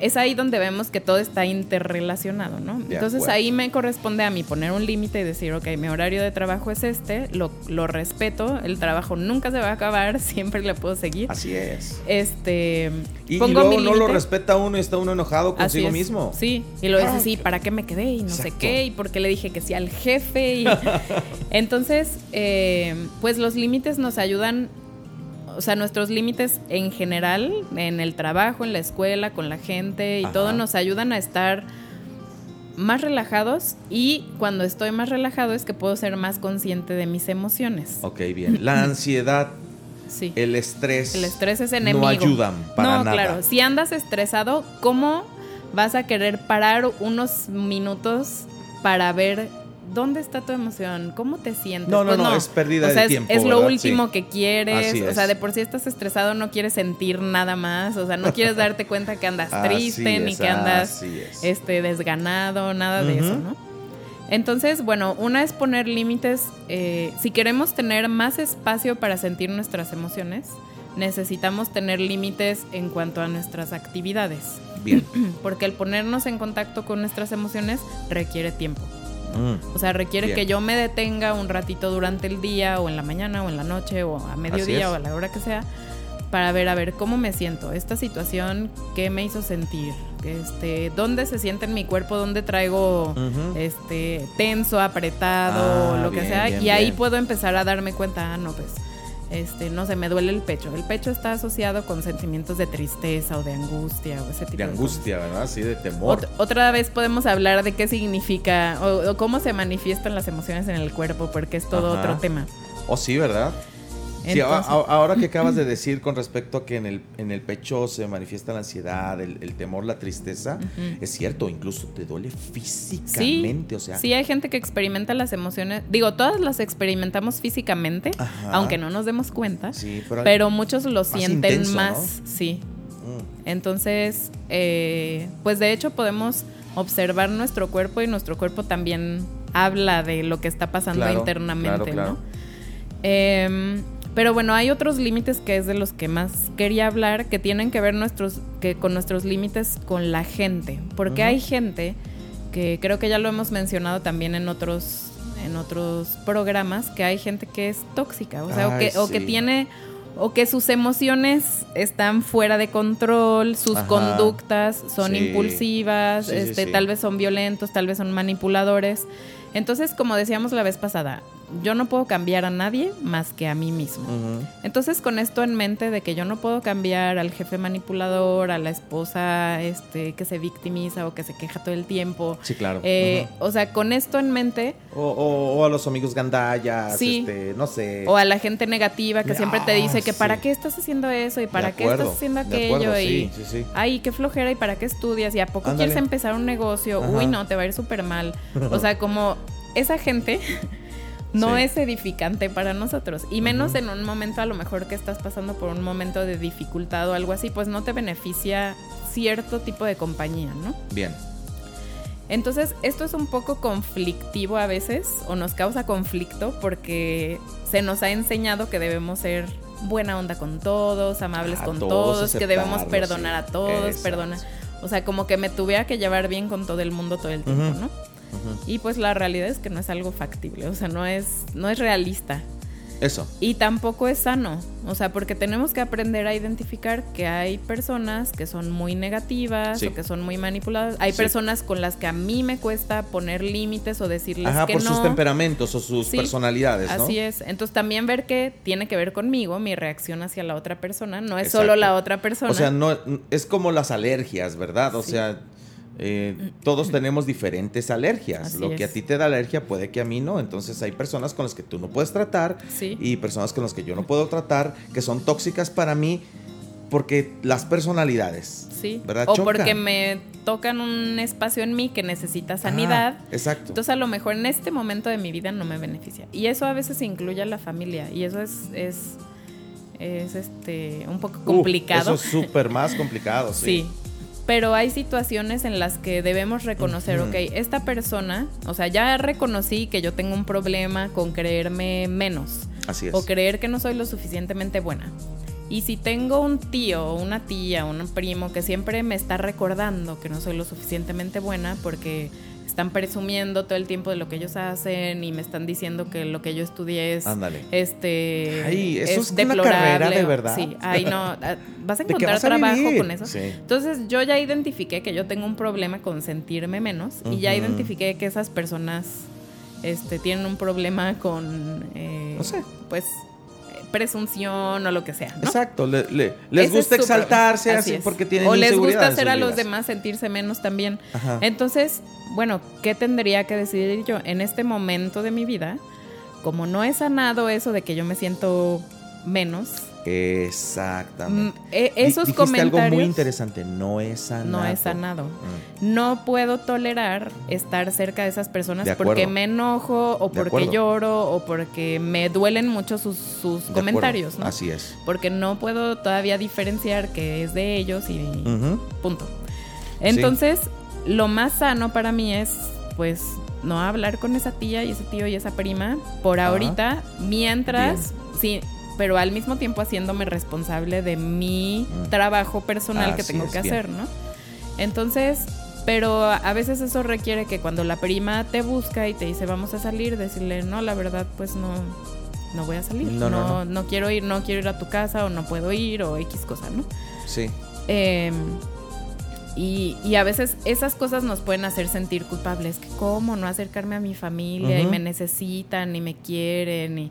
es ahí donde vemos que todo está interrelacionado, ¿no? Entonces ahí me corresponde a mí poner un límite y decir, ok, mi horario de trabajo es este, lo, lo, respeto, el trabajo nunca se va a acabar, siempre le puedo seguir. Así es. Este. Y, luego no lo respeta uno y está uno enojado consigo mismo. Sí, y lo dice, ah, sí, ¿para qué me quedé? Y no sé qué, y por qué le dije que sí al jefe. Y... Entonces, eh, pues los límites nos ayudan o sea, nuestros límites en general, en el trabajo, en la escuela, con la gente y todo, nos ayudan a estar más relajados y cuando estoy más relajado es que puedo ser más consciente de mis emociones. Ok, bien. La ansiedad, sí. el estrés. El estrés es enemigo. No ayudan para no, claro. Si andas estresado, ¿cómo vas a querer parar unos minutos para ver ¿dónde está tu emoción? ¿Cómo te sientes? No, no, pues no, es pérdida de tiempo. Es, lo último que quieres. O sea, de por sí estás estresado, no quieres sentir nada más. O sea, no quieres darte cuenta que andas triste, ni que andas este, desganado, nada de eso, ¿no? Entonces, bueno, una es poner límites. Eh, si queremos tener más espacio para sentir nuestras emociones, necesitamos tener límites en cuanto a nuestras actividades. Bien. Porque el ponernos en contacto con nuestras emociones requiere tiempo. Mm. O sea, requiere que yo me detenga un ratito durante el día o en la mañana o en la noche o a mediodía o a la hora que sea para ver a ver cómo me siento, esta situación qué me hizo sentir, este, dónde se siente en mi cuerpo, dónde traigo este tenso, apretado, ah, lo que sea, y ahí puedo empezar a darme cuenta, ah, no, pues este, no sé, me duele el pecho. El pecho está asociado con sentimientos de tristeza o de angustia o ese tipo de, angustia, ¿verdad? Sí, de temor. otra vez podemos hablar de qué significa o, cómo se manifiestan las emociones en el cuerpo, porque es todo otro tema. Oh, sí, ¿verdad? Sí, ahora que acabas de decir con respecto a que en el, en el pecho se manifiesta la ansiedad, el, temor, la tristeza, es cierto, incluso te duele físicamente, sí, o sea. Sí, hay gente que experimenta las emociones, digo, todas las experimentamos físicamente, aunque no nos demos cuenta, pero, muchos lo sienten más, sí. Mm. Entonces, eh, pues de hecho podemos observar nuestro cuerpo y nuestro cuerpo también habla de lo que está pasando internamente, ¿no? Eh, pero bueno, hay otros límites que es de los que más quería hablar, que tienen que ver nuestros, que con nuestros límites con la gente. Porque hay gente que creo que ya lo hemos mencionado también en otros, en otros programas, que hay gente que es tóxica, o sea, o, que, o que tiene o que sus emociones están fuera de control, sus conductas son impulsivas, este, tal vez son violentos, tal vez son manipuladores. Entonces, como decíamos la vez pasada, yo no puedo cambiar a nadie más que a mí mismo. Entonces, con esto en mente de que yo no puedo cambiar al jefe manipulador, a la esposa este, que se victimiza o que se queja todo el tiempo. Sí, claro. Eh, o sea, con esto en mente. O, a los amigos gandallas, sí. este, no sé. O a la gente negativa que siempre te dice que para qué estás haciendo eso y para qué estás haciendo aquello. y, ay, qué flojera y para qué estudias y a poco quieres empezar un negocio. Uy, no, te va a ir súper mal. O sea, como esa gente no es edificante para nosotros. Y menos en un momento a lo mejor que estás pasando por un momento de dificultad o algo así, pues no te beneficia cierto tipo de compañía, ¿no? Bien. Entonces, esto es un poco conflictivo a veces o nos causa conflicto porque se nos ha enseñado que debemos ser buena onda con todos, amables con todos, que debemos perdonar a todos, perdonar. O sea, como que me tuviera que llevar bien con todo el mundo todo el tiempo, ¿no? Y pues la realidad es que no es algo factible, o sea, no es, no es realista. Eso. Y tampoco es sano, o sea, porque tenemos que aprender a identificar que hay personas que son muy negativas o que son muy manipuladas. Hay personas con las que a mí me cuesta poner límites o decirles Ajá, por sus temperamentos o sus personalidades, ¿no? Así es. Entonces también ver que tiene que ver conmigo, mi reacción hacia la otra persona, no es solo la otra persona. O sea, no es como las alergias, ¿verdad? O sea, eh, todos tenemos diferentes alergias. Lo que a ti te da alergia puede que a mí no. Entonces hay personas con las que tú no puedes tratar y personas con las que yo no puedo tratar que son tóxicas para mí porque las personalidades. Sí. ¿verdad? O porque me tocan un espacio en mí que necesita sanidad. exacto. Entonces a lo mejor en este momento de mi vida no me beneficia. Y eso a veces incluye a la familia. Y eso es, es, es este un poco complicado. eso es súper más complicado, sí. sí pero hay situaciones en las que debemos reconocer, ok, esta persona, o sea, ya reconocí que yo tengo un problema con creerme menos. Así es. O creer que no soy lo suficientemente buena. Y si tengo un tío, una tía, un primo que siempre me está recordando que no soy lo suficientemente buena porque están presumiendo todo el tiempo de lo que ellos hacen y me están diciendo que lo que yo estudié es este Ay, eso es, una carrera de verdad. Sí, ahí no ah, vas a encontrar trabajo con eso. Entonces, yo ya identifiqué que yo tengo un problema con sentirme menos y ya identifiqué que esas personas este tienen un problema con eh, no sé. pues presunción o lo que sea. Exacto, les gusta exaltarse así, porque tienen O les gusta hacer a los demás sentirse menos también. Entonces, bueno, ¿qué tendría que decidir yo en este momento de mi vida? Como no he sanado eso de que yo me siento menos, Exactamente. Mm, e, esos comentarios. algo muy interesante. No es sanado. No es sanado. Mm. No puedo tolerar estar cerca de esas personas porque me enojo o porque lloro o porque me duelen mucho sus, comentarios. ¿no? Así es. Porque no puedo todavía diferenciar que es de ellos y punto. Entonces, lo más sano para mí es, pues, no hablar con esa tía y ese tío y esa prima por ahorita, mientras. Sí, pero al mismo tiempo haciéndome responsable de mi mm. trabajo personal que tengo que hacer, ¿no? Entonces, pero a veces eso requiere que cuando la prima te busca y te dice vamos a salir, decirle, no, la verdad, pues no, no voy a salir. No, no, no, quiero ir, no quiero ir a tu casa o no puedo ir o X cosa, ¿no? Sí. Em, y, y, a veces esas cosas nos pueden hacer sentir culpables. Que cómo no acercarme a mi familia y me necesitan y me quieren y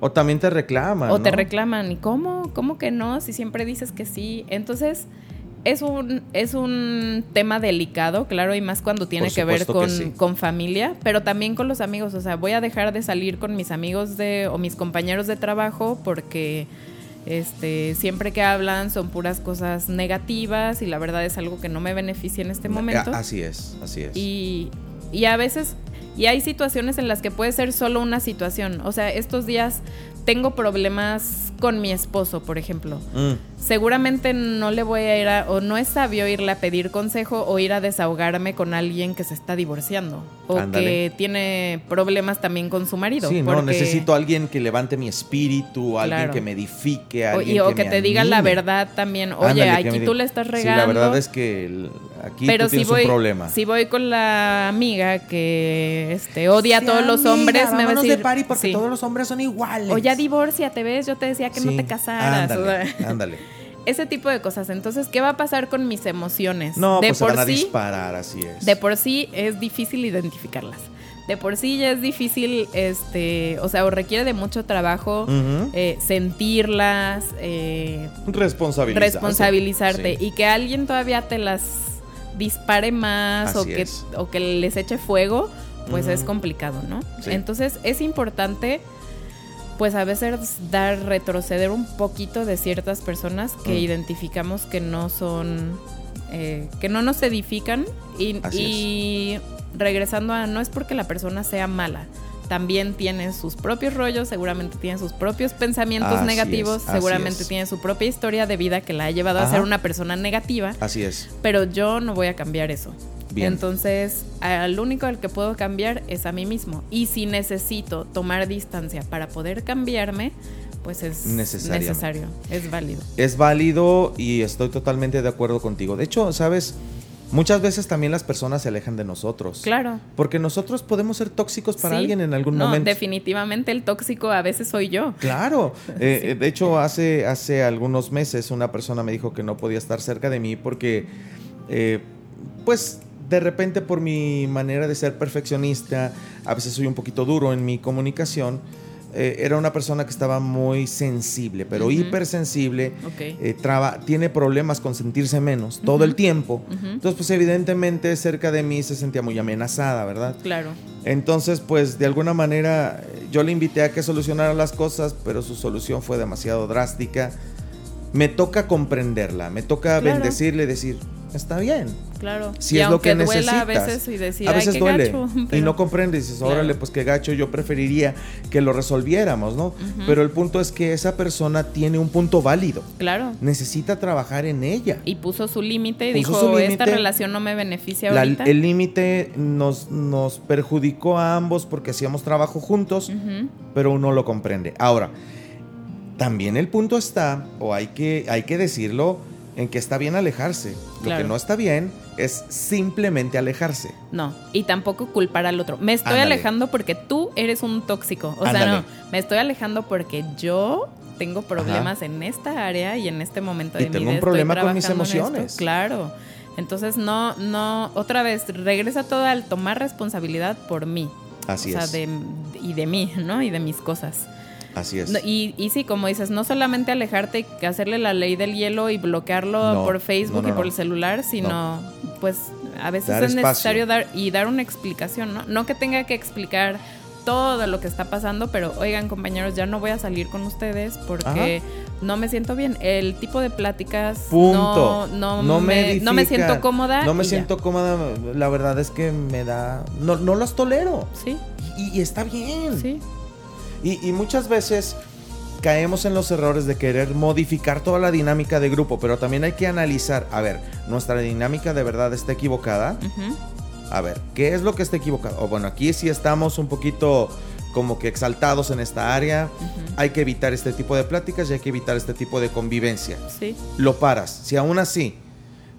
o también te reclaman. O te reclaman. ¿Y cómo? ¿Cómo que no? Si siempre dices que sí. Entonces, es un, es un tema delicado, claro, y más cuando tiene que ver con, con, familia, pero también con los amigos. O sea, voy a dejar de salir con mis amigos de, o mis compañeros de trabajo porque este, siempre que hablan son puras cosas negativas y la verdad es algo que no me beneficia en este momento. Así es, así es. Y, y a veces y hay situaciones en las que puede ser solo una situación. O sea, estos días tengo problemas con mi esposo, por ejemplo. Mm. Seguramente no le voy a ir a, o no es sabio irle a pedir consejo o ir a desahogarme con alguien que se está divorciando o que tiene problemas también con su marido. Sí, no, necesito a alguien que levante mi espíritu, alguien que me edifique, alguien o, que, te diga la verdad también. Oye, aquí tú le estás regando. Sí, la verdad es que aquí Pero tú tienes un problema. Si voy con la amiga que este, odia a todos los hombres, me va a decir... de party porque todos los hombres son iguales. O ya divorcia, te ves, yo te decía que no te casaras. Ándale, Ese tipo de cosas. Entonces, ¿qué va a pasar con mis emociones? No, de pues por se van a disparar, así es. De por sí es difícil identificarlas. De por sí ya es difícil, este, o sea, o requiere de mucho trabajo eh, sentirlas, eh, responsabilizarte y que alguien todavía te las dispare más o que, o que les eche fuego, pues es complicado, ¿no? Entonces es importante pues a veces dar retroceder un poquito de ciertas personas que identificamos que no son eh, que no nos edifican y, y regresando a no es porque la persona sea mala también tiene sus propios rollos, seguramente tiene sus propios pensamientos negativos, seguramente tiene su propia historia de vida que la ha llevado a ser una persona negativa. Así es. Pero yo no voy a cambiar eso. Entonces, al único al que puedo cambiar es a mí mismo. Y si necesito tomar distancia para poder cambiarme, pues es necesario, es válido. Es válido y estoy totalmente de acuerdo contigo. De hecho, sabes, muchas veces también las personas se alejan de nosotros. Claro. Porque nosotros podemos ser tóxicos para alguien en algún no, momento. Definitivamente el tóxico a veces soy yo. Claro. Eh, eh, de hecho, hace, hace algunos meses una persona me dijo que no podía estar cerca de mí porque, eh, pues, de repente por mi manera de ser perfeccionista, a veces soy un poquito duro en mi comunicación, eh, era una persona que estaba muy sensible, pero hipersensible, eh, tiene problemas con sentirse menos todo el tiempo. Entonces, pues evidentemente cerca de mí se sentía muy amenazada, ¿verdad? Claro. Entonces, pues de alguna manera yo le invité a que solucionara las cosas, pero su solución fue demasiado drástica. Me toca comprenderla, me toca bendecirle, decir, está bien. Claro. Si es lo que necesitas. a veces y decir, a veces duele gacho, y no comprendes, dices, órale, pues qué gacho, yo preferiría que lo resolviéramos, ¿no? Pero el punto es que esa persona tiene un punto válido. Claro. Necesita trabajar en ella. Y puso su límite y dijo, esta relación no me beneficia ahorita. el límite nos, nos perjudicó a ambos porque hacíamos trabajo juntos, pero uno lo comprende. Ahora, también el punto está, o hay que, hay que decirlo, en que está bien alejarse. Lo que no está bien es simplemente alejarse. No, y tampoco culpar al otro. Me estoy alejando porque tú eres un tóxico. O sea, no, me estoy alejando porque yo tengo problemas en esta área y en este momento de y mi tengo un problema con mis emociones. Claro. Entonces, no, no, otra vez, regresa todo al tomar responsabilidad por mí. Así o sea, De, y de mí, ¿no? Y de mis cosas. Así es. y, y, sí, como dices, no solamente alejarte y hacerle la ley del hielo y bloquearlo por Facebook y por el celular, sino pues a veces es necesario dar y dar una explicación, ¿no? No que tenga que explicar todo lo que está pasando, pero oigan compañeros, ya no voy a salir con ustedes porque no me siento bien. El tipo de pláticas Punto. No, no, me, no, me, siento cómoda. No me siento cómoda, la verdad es que me da... No, no las tolero. Sí. Y, está bien. Sí. Y, y muchas veces caemos en los errores de querer modificar toda la dinámica de grupo, pero también hay que analizar, a ver, nuestra dinámica de verdad está equivocada a ver, ¿qué es lo que está equivocado? O bueno, aquí sí estamos un poquito como que exaltados en esta área. Hay que evitar este tipo de pláticas y hay que evitar este tipo de convivencia. Sí. Lo paras. Si aún así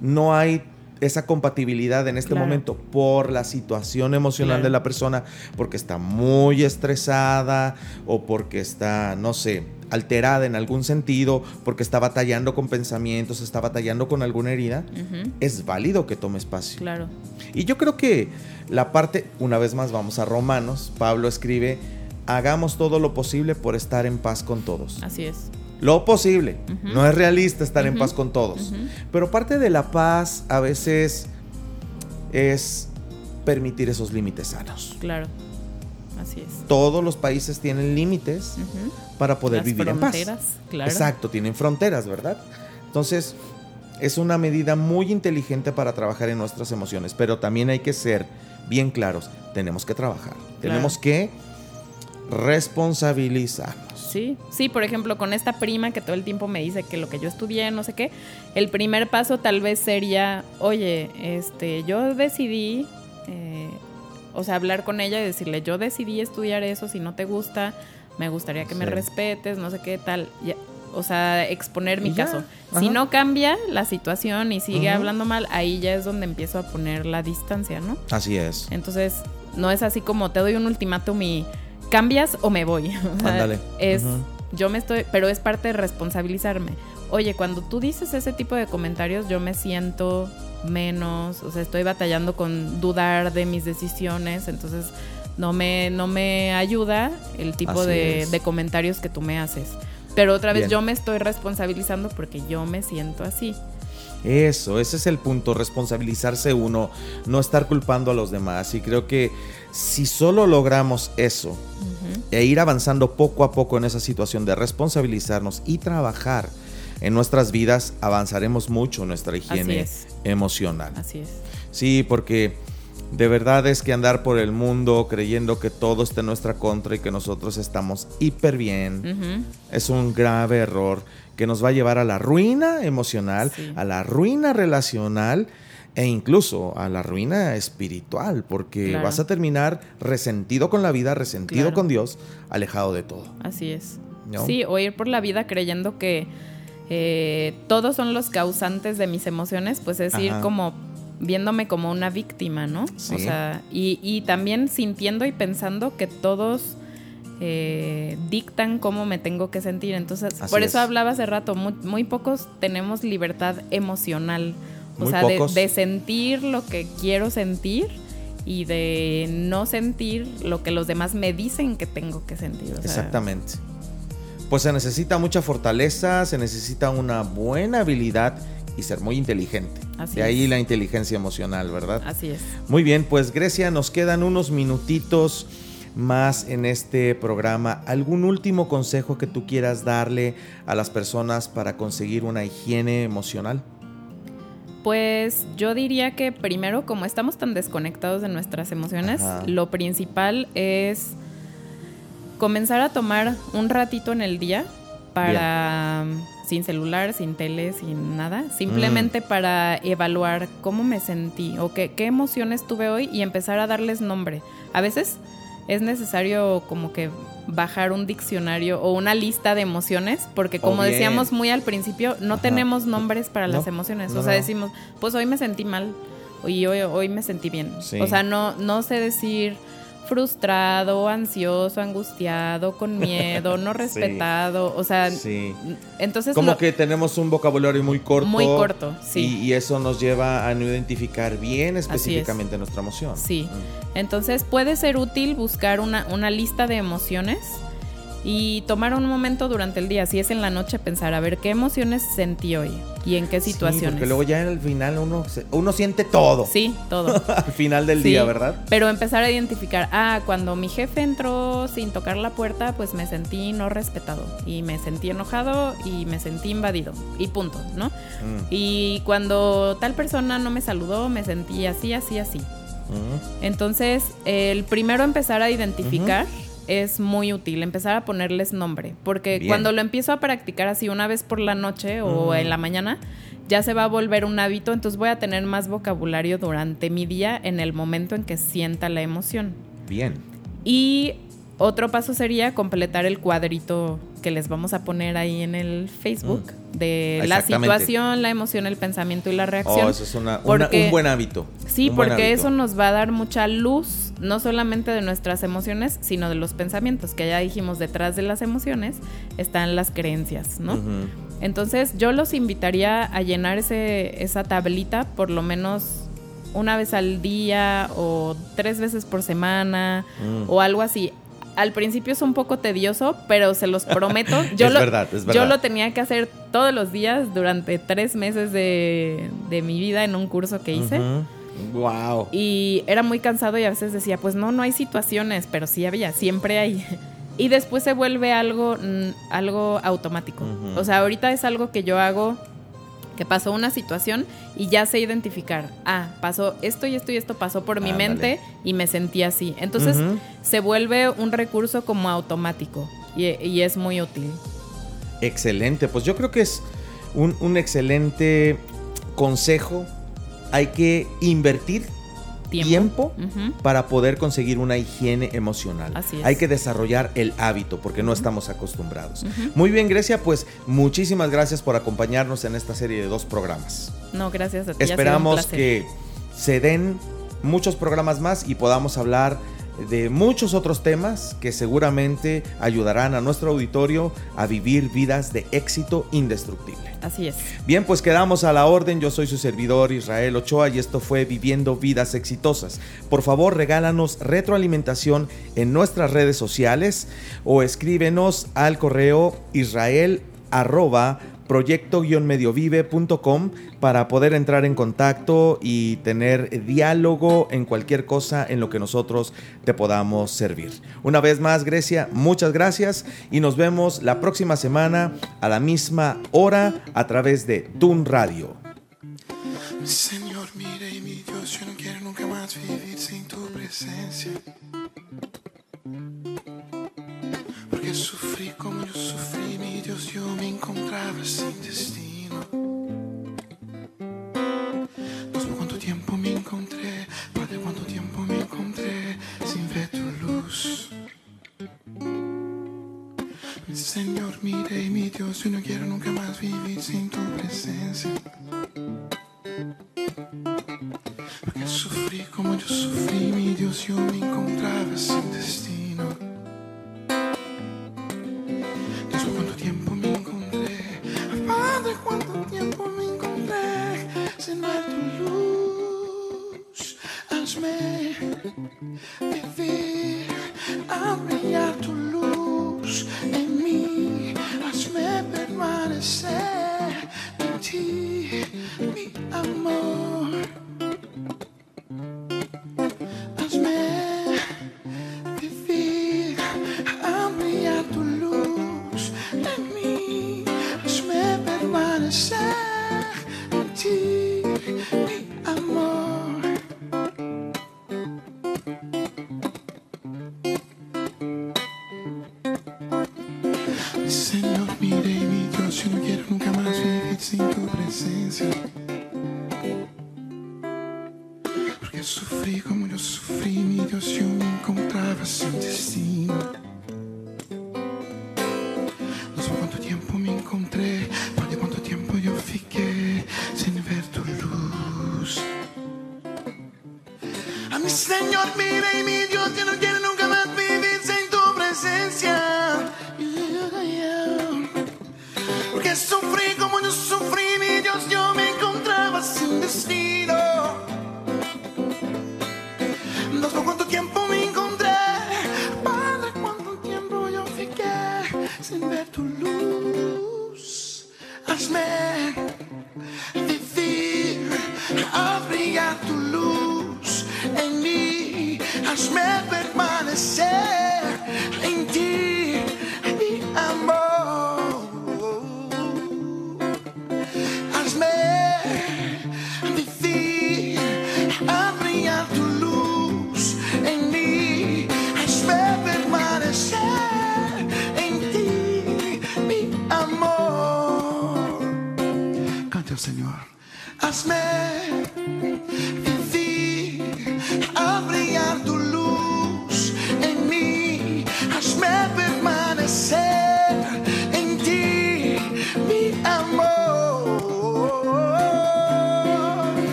no hay esa compatibilidad en este momento por la situación emocional de la persona, porque está muy estresada o porque está, no sé, alterada en algún sentido, porque está batallando con pensamientos, está batallando con alguna herida, es válido que tome espacio. Claro. Y yo creo que la parte, una vez más vamos a Romanos, Pablo escribe, hagamos todo lo posible por estar en paz con todos. Así es. Lo posible. No es realista estar en paz con todos. Pero parte de la paz a veces es permitir esos límites sanos. Claro. Así es. Todos los países tienen límites para poder vivir en paz. Claro. Exacto, tienen fronteras, ¿verdad? Entonces, es una medida muy inteligente para trabajar en nuestras emociones, pero también hay que ser bien claros. Tenemos que trabajar. Tenemos que responsabilizarnos. Sí, sí, por ejemplo, con esta prima que todo el tiempo me dice que lo que yo estudié, no sé qué, el primer paso tal vez sería, oye, este, yo decidí eh, o sea, hablar con ella y decirle, yo decidí estudiar eso, si no te gusta, me gustaría que me respetes, no sé qué tal. o sea, exponer mi caso. Si no cambia la situación y sigue hablando mal, ahí ya es donde empiezo a poner la distancia, ¿no? Así es. Entonces, no es así como te doy un ultimátum y cambias o me voy. Ándale. es, yo me estoy, pero es parte de responsabilizarme. Oye, cuando tú dices ese tipo de comentarios, yo me siento menos, o sea, estoy batallando con dudar de mis decisiones, entonces no me, no me ayuda el tipo de, comentarios que tú me haces. Pero otra vez yo me estoy responsabilizando porque yo me siento así. Eso, ese es el punto, responsabilizarse uno, no estar culpando a los demás. Y creo que si solo logramos eso e ir avanzando poco a poco en esa situación de responsabilizarnos y trabajar en nuestras vidas, avanzaremos mucho en nuestra higiene emocional. Así es. Sí, porque de verdad es que andar por el mundo creyendo que todo está en nuestra contra y que nosotros estamos hiper bien es un grave error que nos va a llevar a la ruina emocional, a la ruina relacional e incluso a la ruina espiritual, porque vas a terminar resentido con la vida, resentido con Dios, alejado de todo. Así es. Sí, o ir por la vida creyendo que eh, todos son los causantes de mis emociones, pues es ir como viéndome como una víctima, ¿no? O sea, y, también sintiendo y pensando que todos eh, dictan cómo me tengo que sentir. Entonces, por eso hablaba hace rato, muy, pocos tenemos libertad emocional. O sea, de, sentir lo que quiero sentir y de no sentir lo que los demás me dicen que tengo que sentir. Exactamente pues se necesita mucha fortaleza, se necesita una buena habilidad y ser muy inteligente. Así de ahí la inteligencia emocional, ¿verdad? Así es. Muy bien, pues Grecia, nos quedan unos minutitos más en este programa. ¿Algún último consejo que tú quieras darle a las personas para conseguir una higiene emocional? Pues yo diría que primero, como estamos tan desconectados de nuestras emociones, lo principal es comenzar a tomar un ratito en el día para sin celular, sin tele, sin nada, simplemente mm. para evaluar cómo me sentí o qué, qué emociones tuve hoy y empezar a darles nombre. A veces es necesario como que bajar un diccionario o una lista de emociones, porque como decíamos muy al principio, no tenemos nombres para las emociones. o sea, decimos, pues hoy me sentí mal y hoy, hoy me sentí bien. O sea, no, no sé decir frustrado, ansioso, angustiado, con miedo, no respetado, o sea, entonces como que tenemos un vocabulario muy corto, muy corto, sí, y, eso nos lleva a no identificar bien específicamente nuestra emoción. Sí, entonces puede ser útil buscar una, una lista de emociones y tomar un momento durante el día, si es en la noche, pensar a ver qué emociones sentí hoy y en qué situaciones. porque luego ya en el final uno, uno siente todo. Sí, todo. Al final del día, ¿verdad? Pero empezar a identificar, ah, cuando mi jefe entró sin tocar la puerta, pues me sentí no respetado y me sentí enojado y me sentí invadido y punto, ¿no? Mm. Y cuando tal persona no me saludó, me sentí así, así, así. Mm. Entonces, el primero empezar a identificar es muy útil empezar a ponerles nombre, porque cuando lo empiezo a practicar así una vez por la noche o en la mañana, ya se va a volver un hábito, entonces voy a tener más vocabulario durante mi día en el momento en que sienta la emoción. Bien. Y otro paso sería completar el cuadrito que les vamos a poner ahí en el Facebook mm. de la situación, la emoción, el pensamiento y la reacción. Oh, eso es un buen hábito. Sí, porque eso nos va a dar mucha luz, no solamente de nuestras emociones, sino de los pensamientos, que ya dijimos, detrás de las emociones están las creencias, ¿no? Entonces yo los invitaría a llenar ese, esa tablita por lo menos una vez al día o tres veces por semana mm. o algo así al principio es un poco tedioso, pero se los prometo. Yo es lo, verdad, es verdad. Yo lo tenía que hacer todos los días durante tres meses de, mi vida en un curso que hice. Wow. Y era muy cansado y a veces decía, pues no, no hay situaciones, pero sí había, siempre hay. Y después se vuelve algo, mm, algo automático. O sea, ahorita es algo que yo hago que pasó una situación y ya sé identificar, ah, pasó esto y esto y esto pasó por mi mente y me sentí así. Entonces se vuelve un recurso como automático y, es muy útil. Excelente, pues yo creo que es un, un excelente consejo. Hay que invertir tiempo, para poder conseguir una higiene emocional. Hay que desarrollar el hábito porque no estamos acostumbrados. Muy bien, Grecia, pues muchísimas gracias por acompañarnos en esta serie de dos programas. No, gracias a ti. Esperamos que se den muchos programas más y podamos hablar de muchos otros temas que seguramente ayudarán a nuestro auditorio a vivir vidas de éxito indestructible. Así es. Bien, pues quedamos a la orden. Yo soy su servidor Israel Ochoa y esto fue Viviendo Vidas Exitosas. Por favor, regálanos retroalimentación en nuestras redes sociales o escríbenos al correo israel proyecto-mediovive.com para poder entrar en contacto y tener diálogo en cualquier cosa en lo que nosotros te podamos servir. Una vez más, Grecia, muchas gracias y nos vemos la próxima semana a la misma hora a través de Tun Radio. Señor, mire y mi Dios, yo no quiero nunca más vivir sin tu presencia. Porque sufrí como yo sufrí, encontraba sin destino. No sé cuánto tiempo me encontré, Padre, cuánto tiempo me encontré sin ver tu luz. Señor, mire y mi Dios, yo no quiero nunca más vivir sin tu presencia. Porque sufrí como yo sufrí, mi Dios, yo me encontraba sin destino. Quanto tempo me encontré llenar tu luz. Hazme vivir a brillar tu luz en mí. Hazme permanecer em ti, meu amor. Padre, cuánto tiempo yo fiqué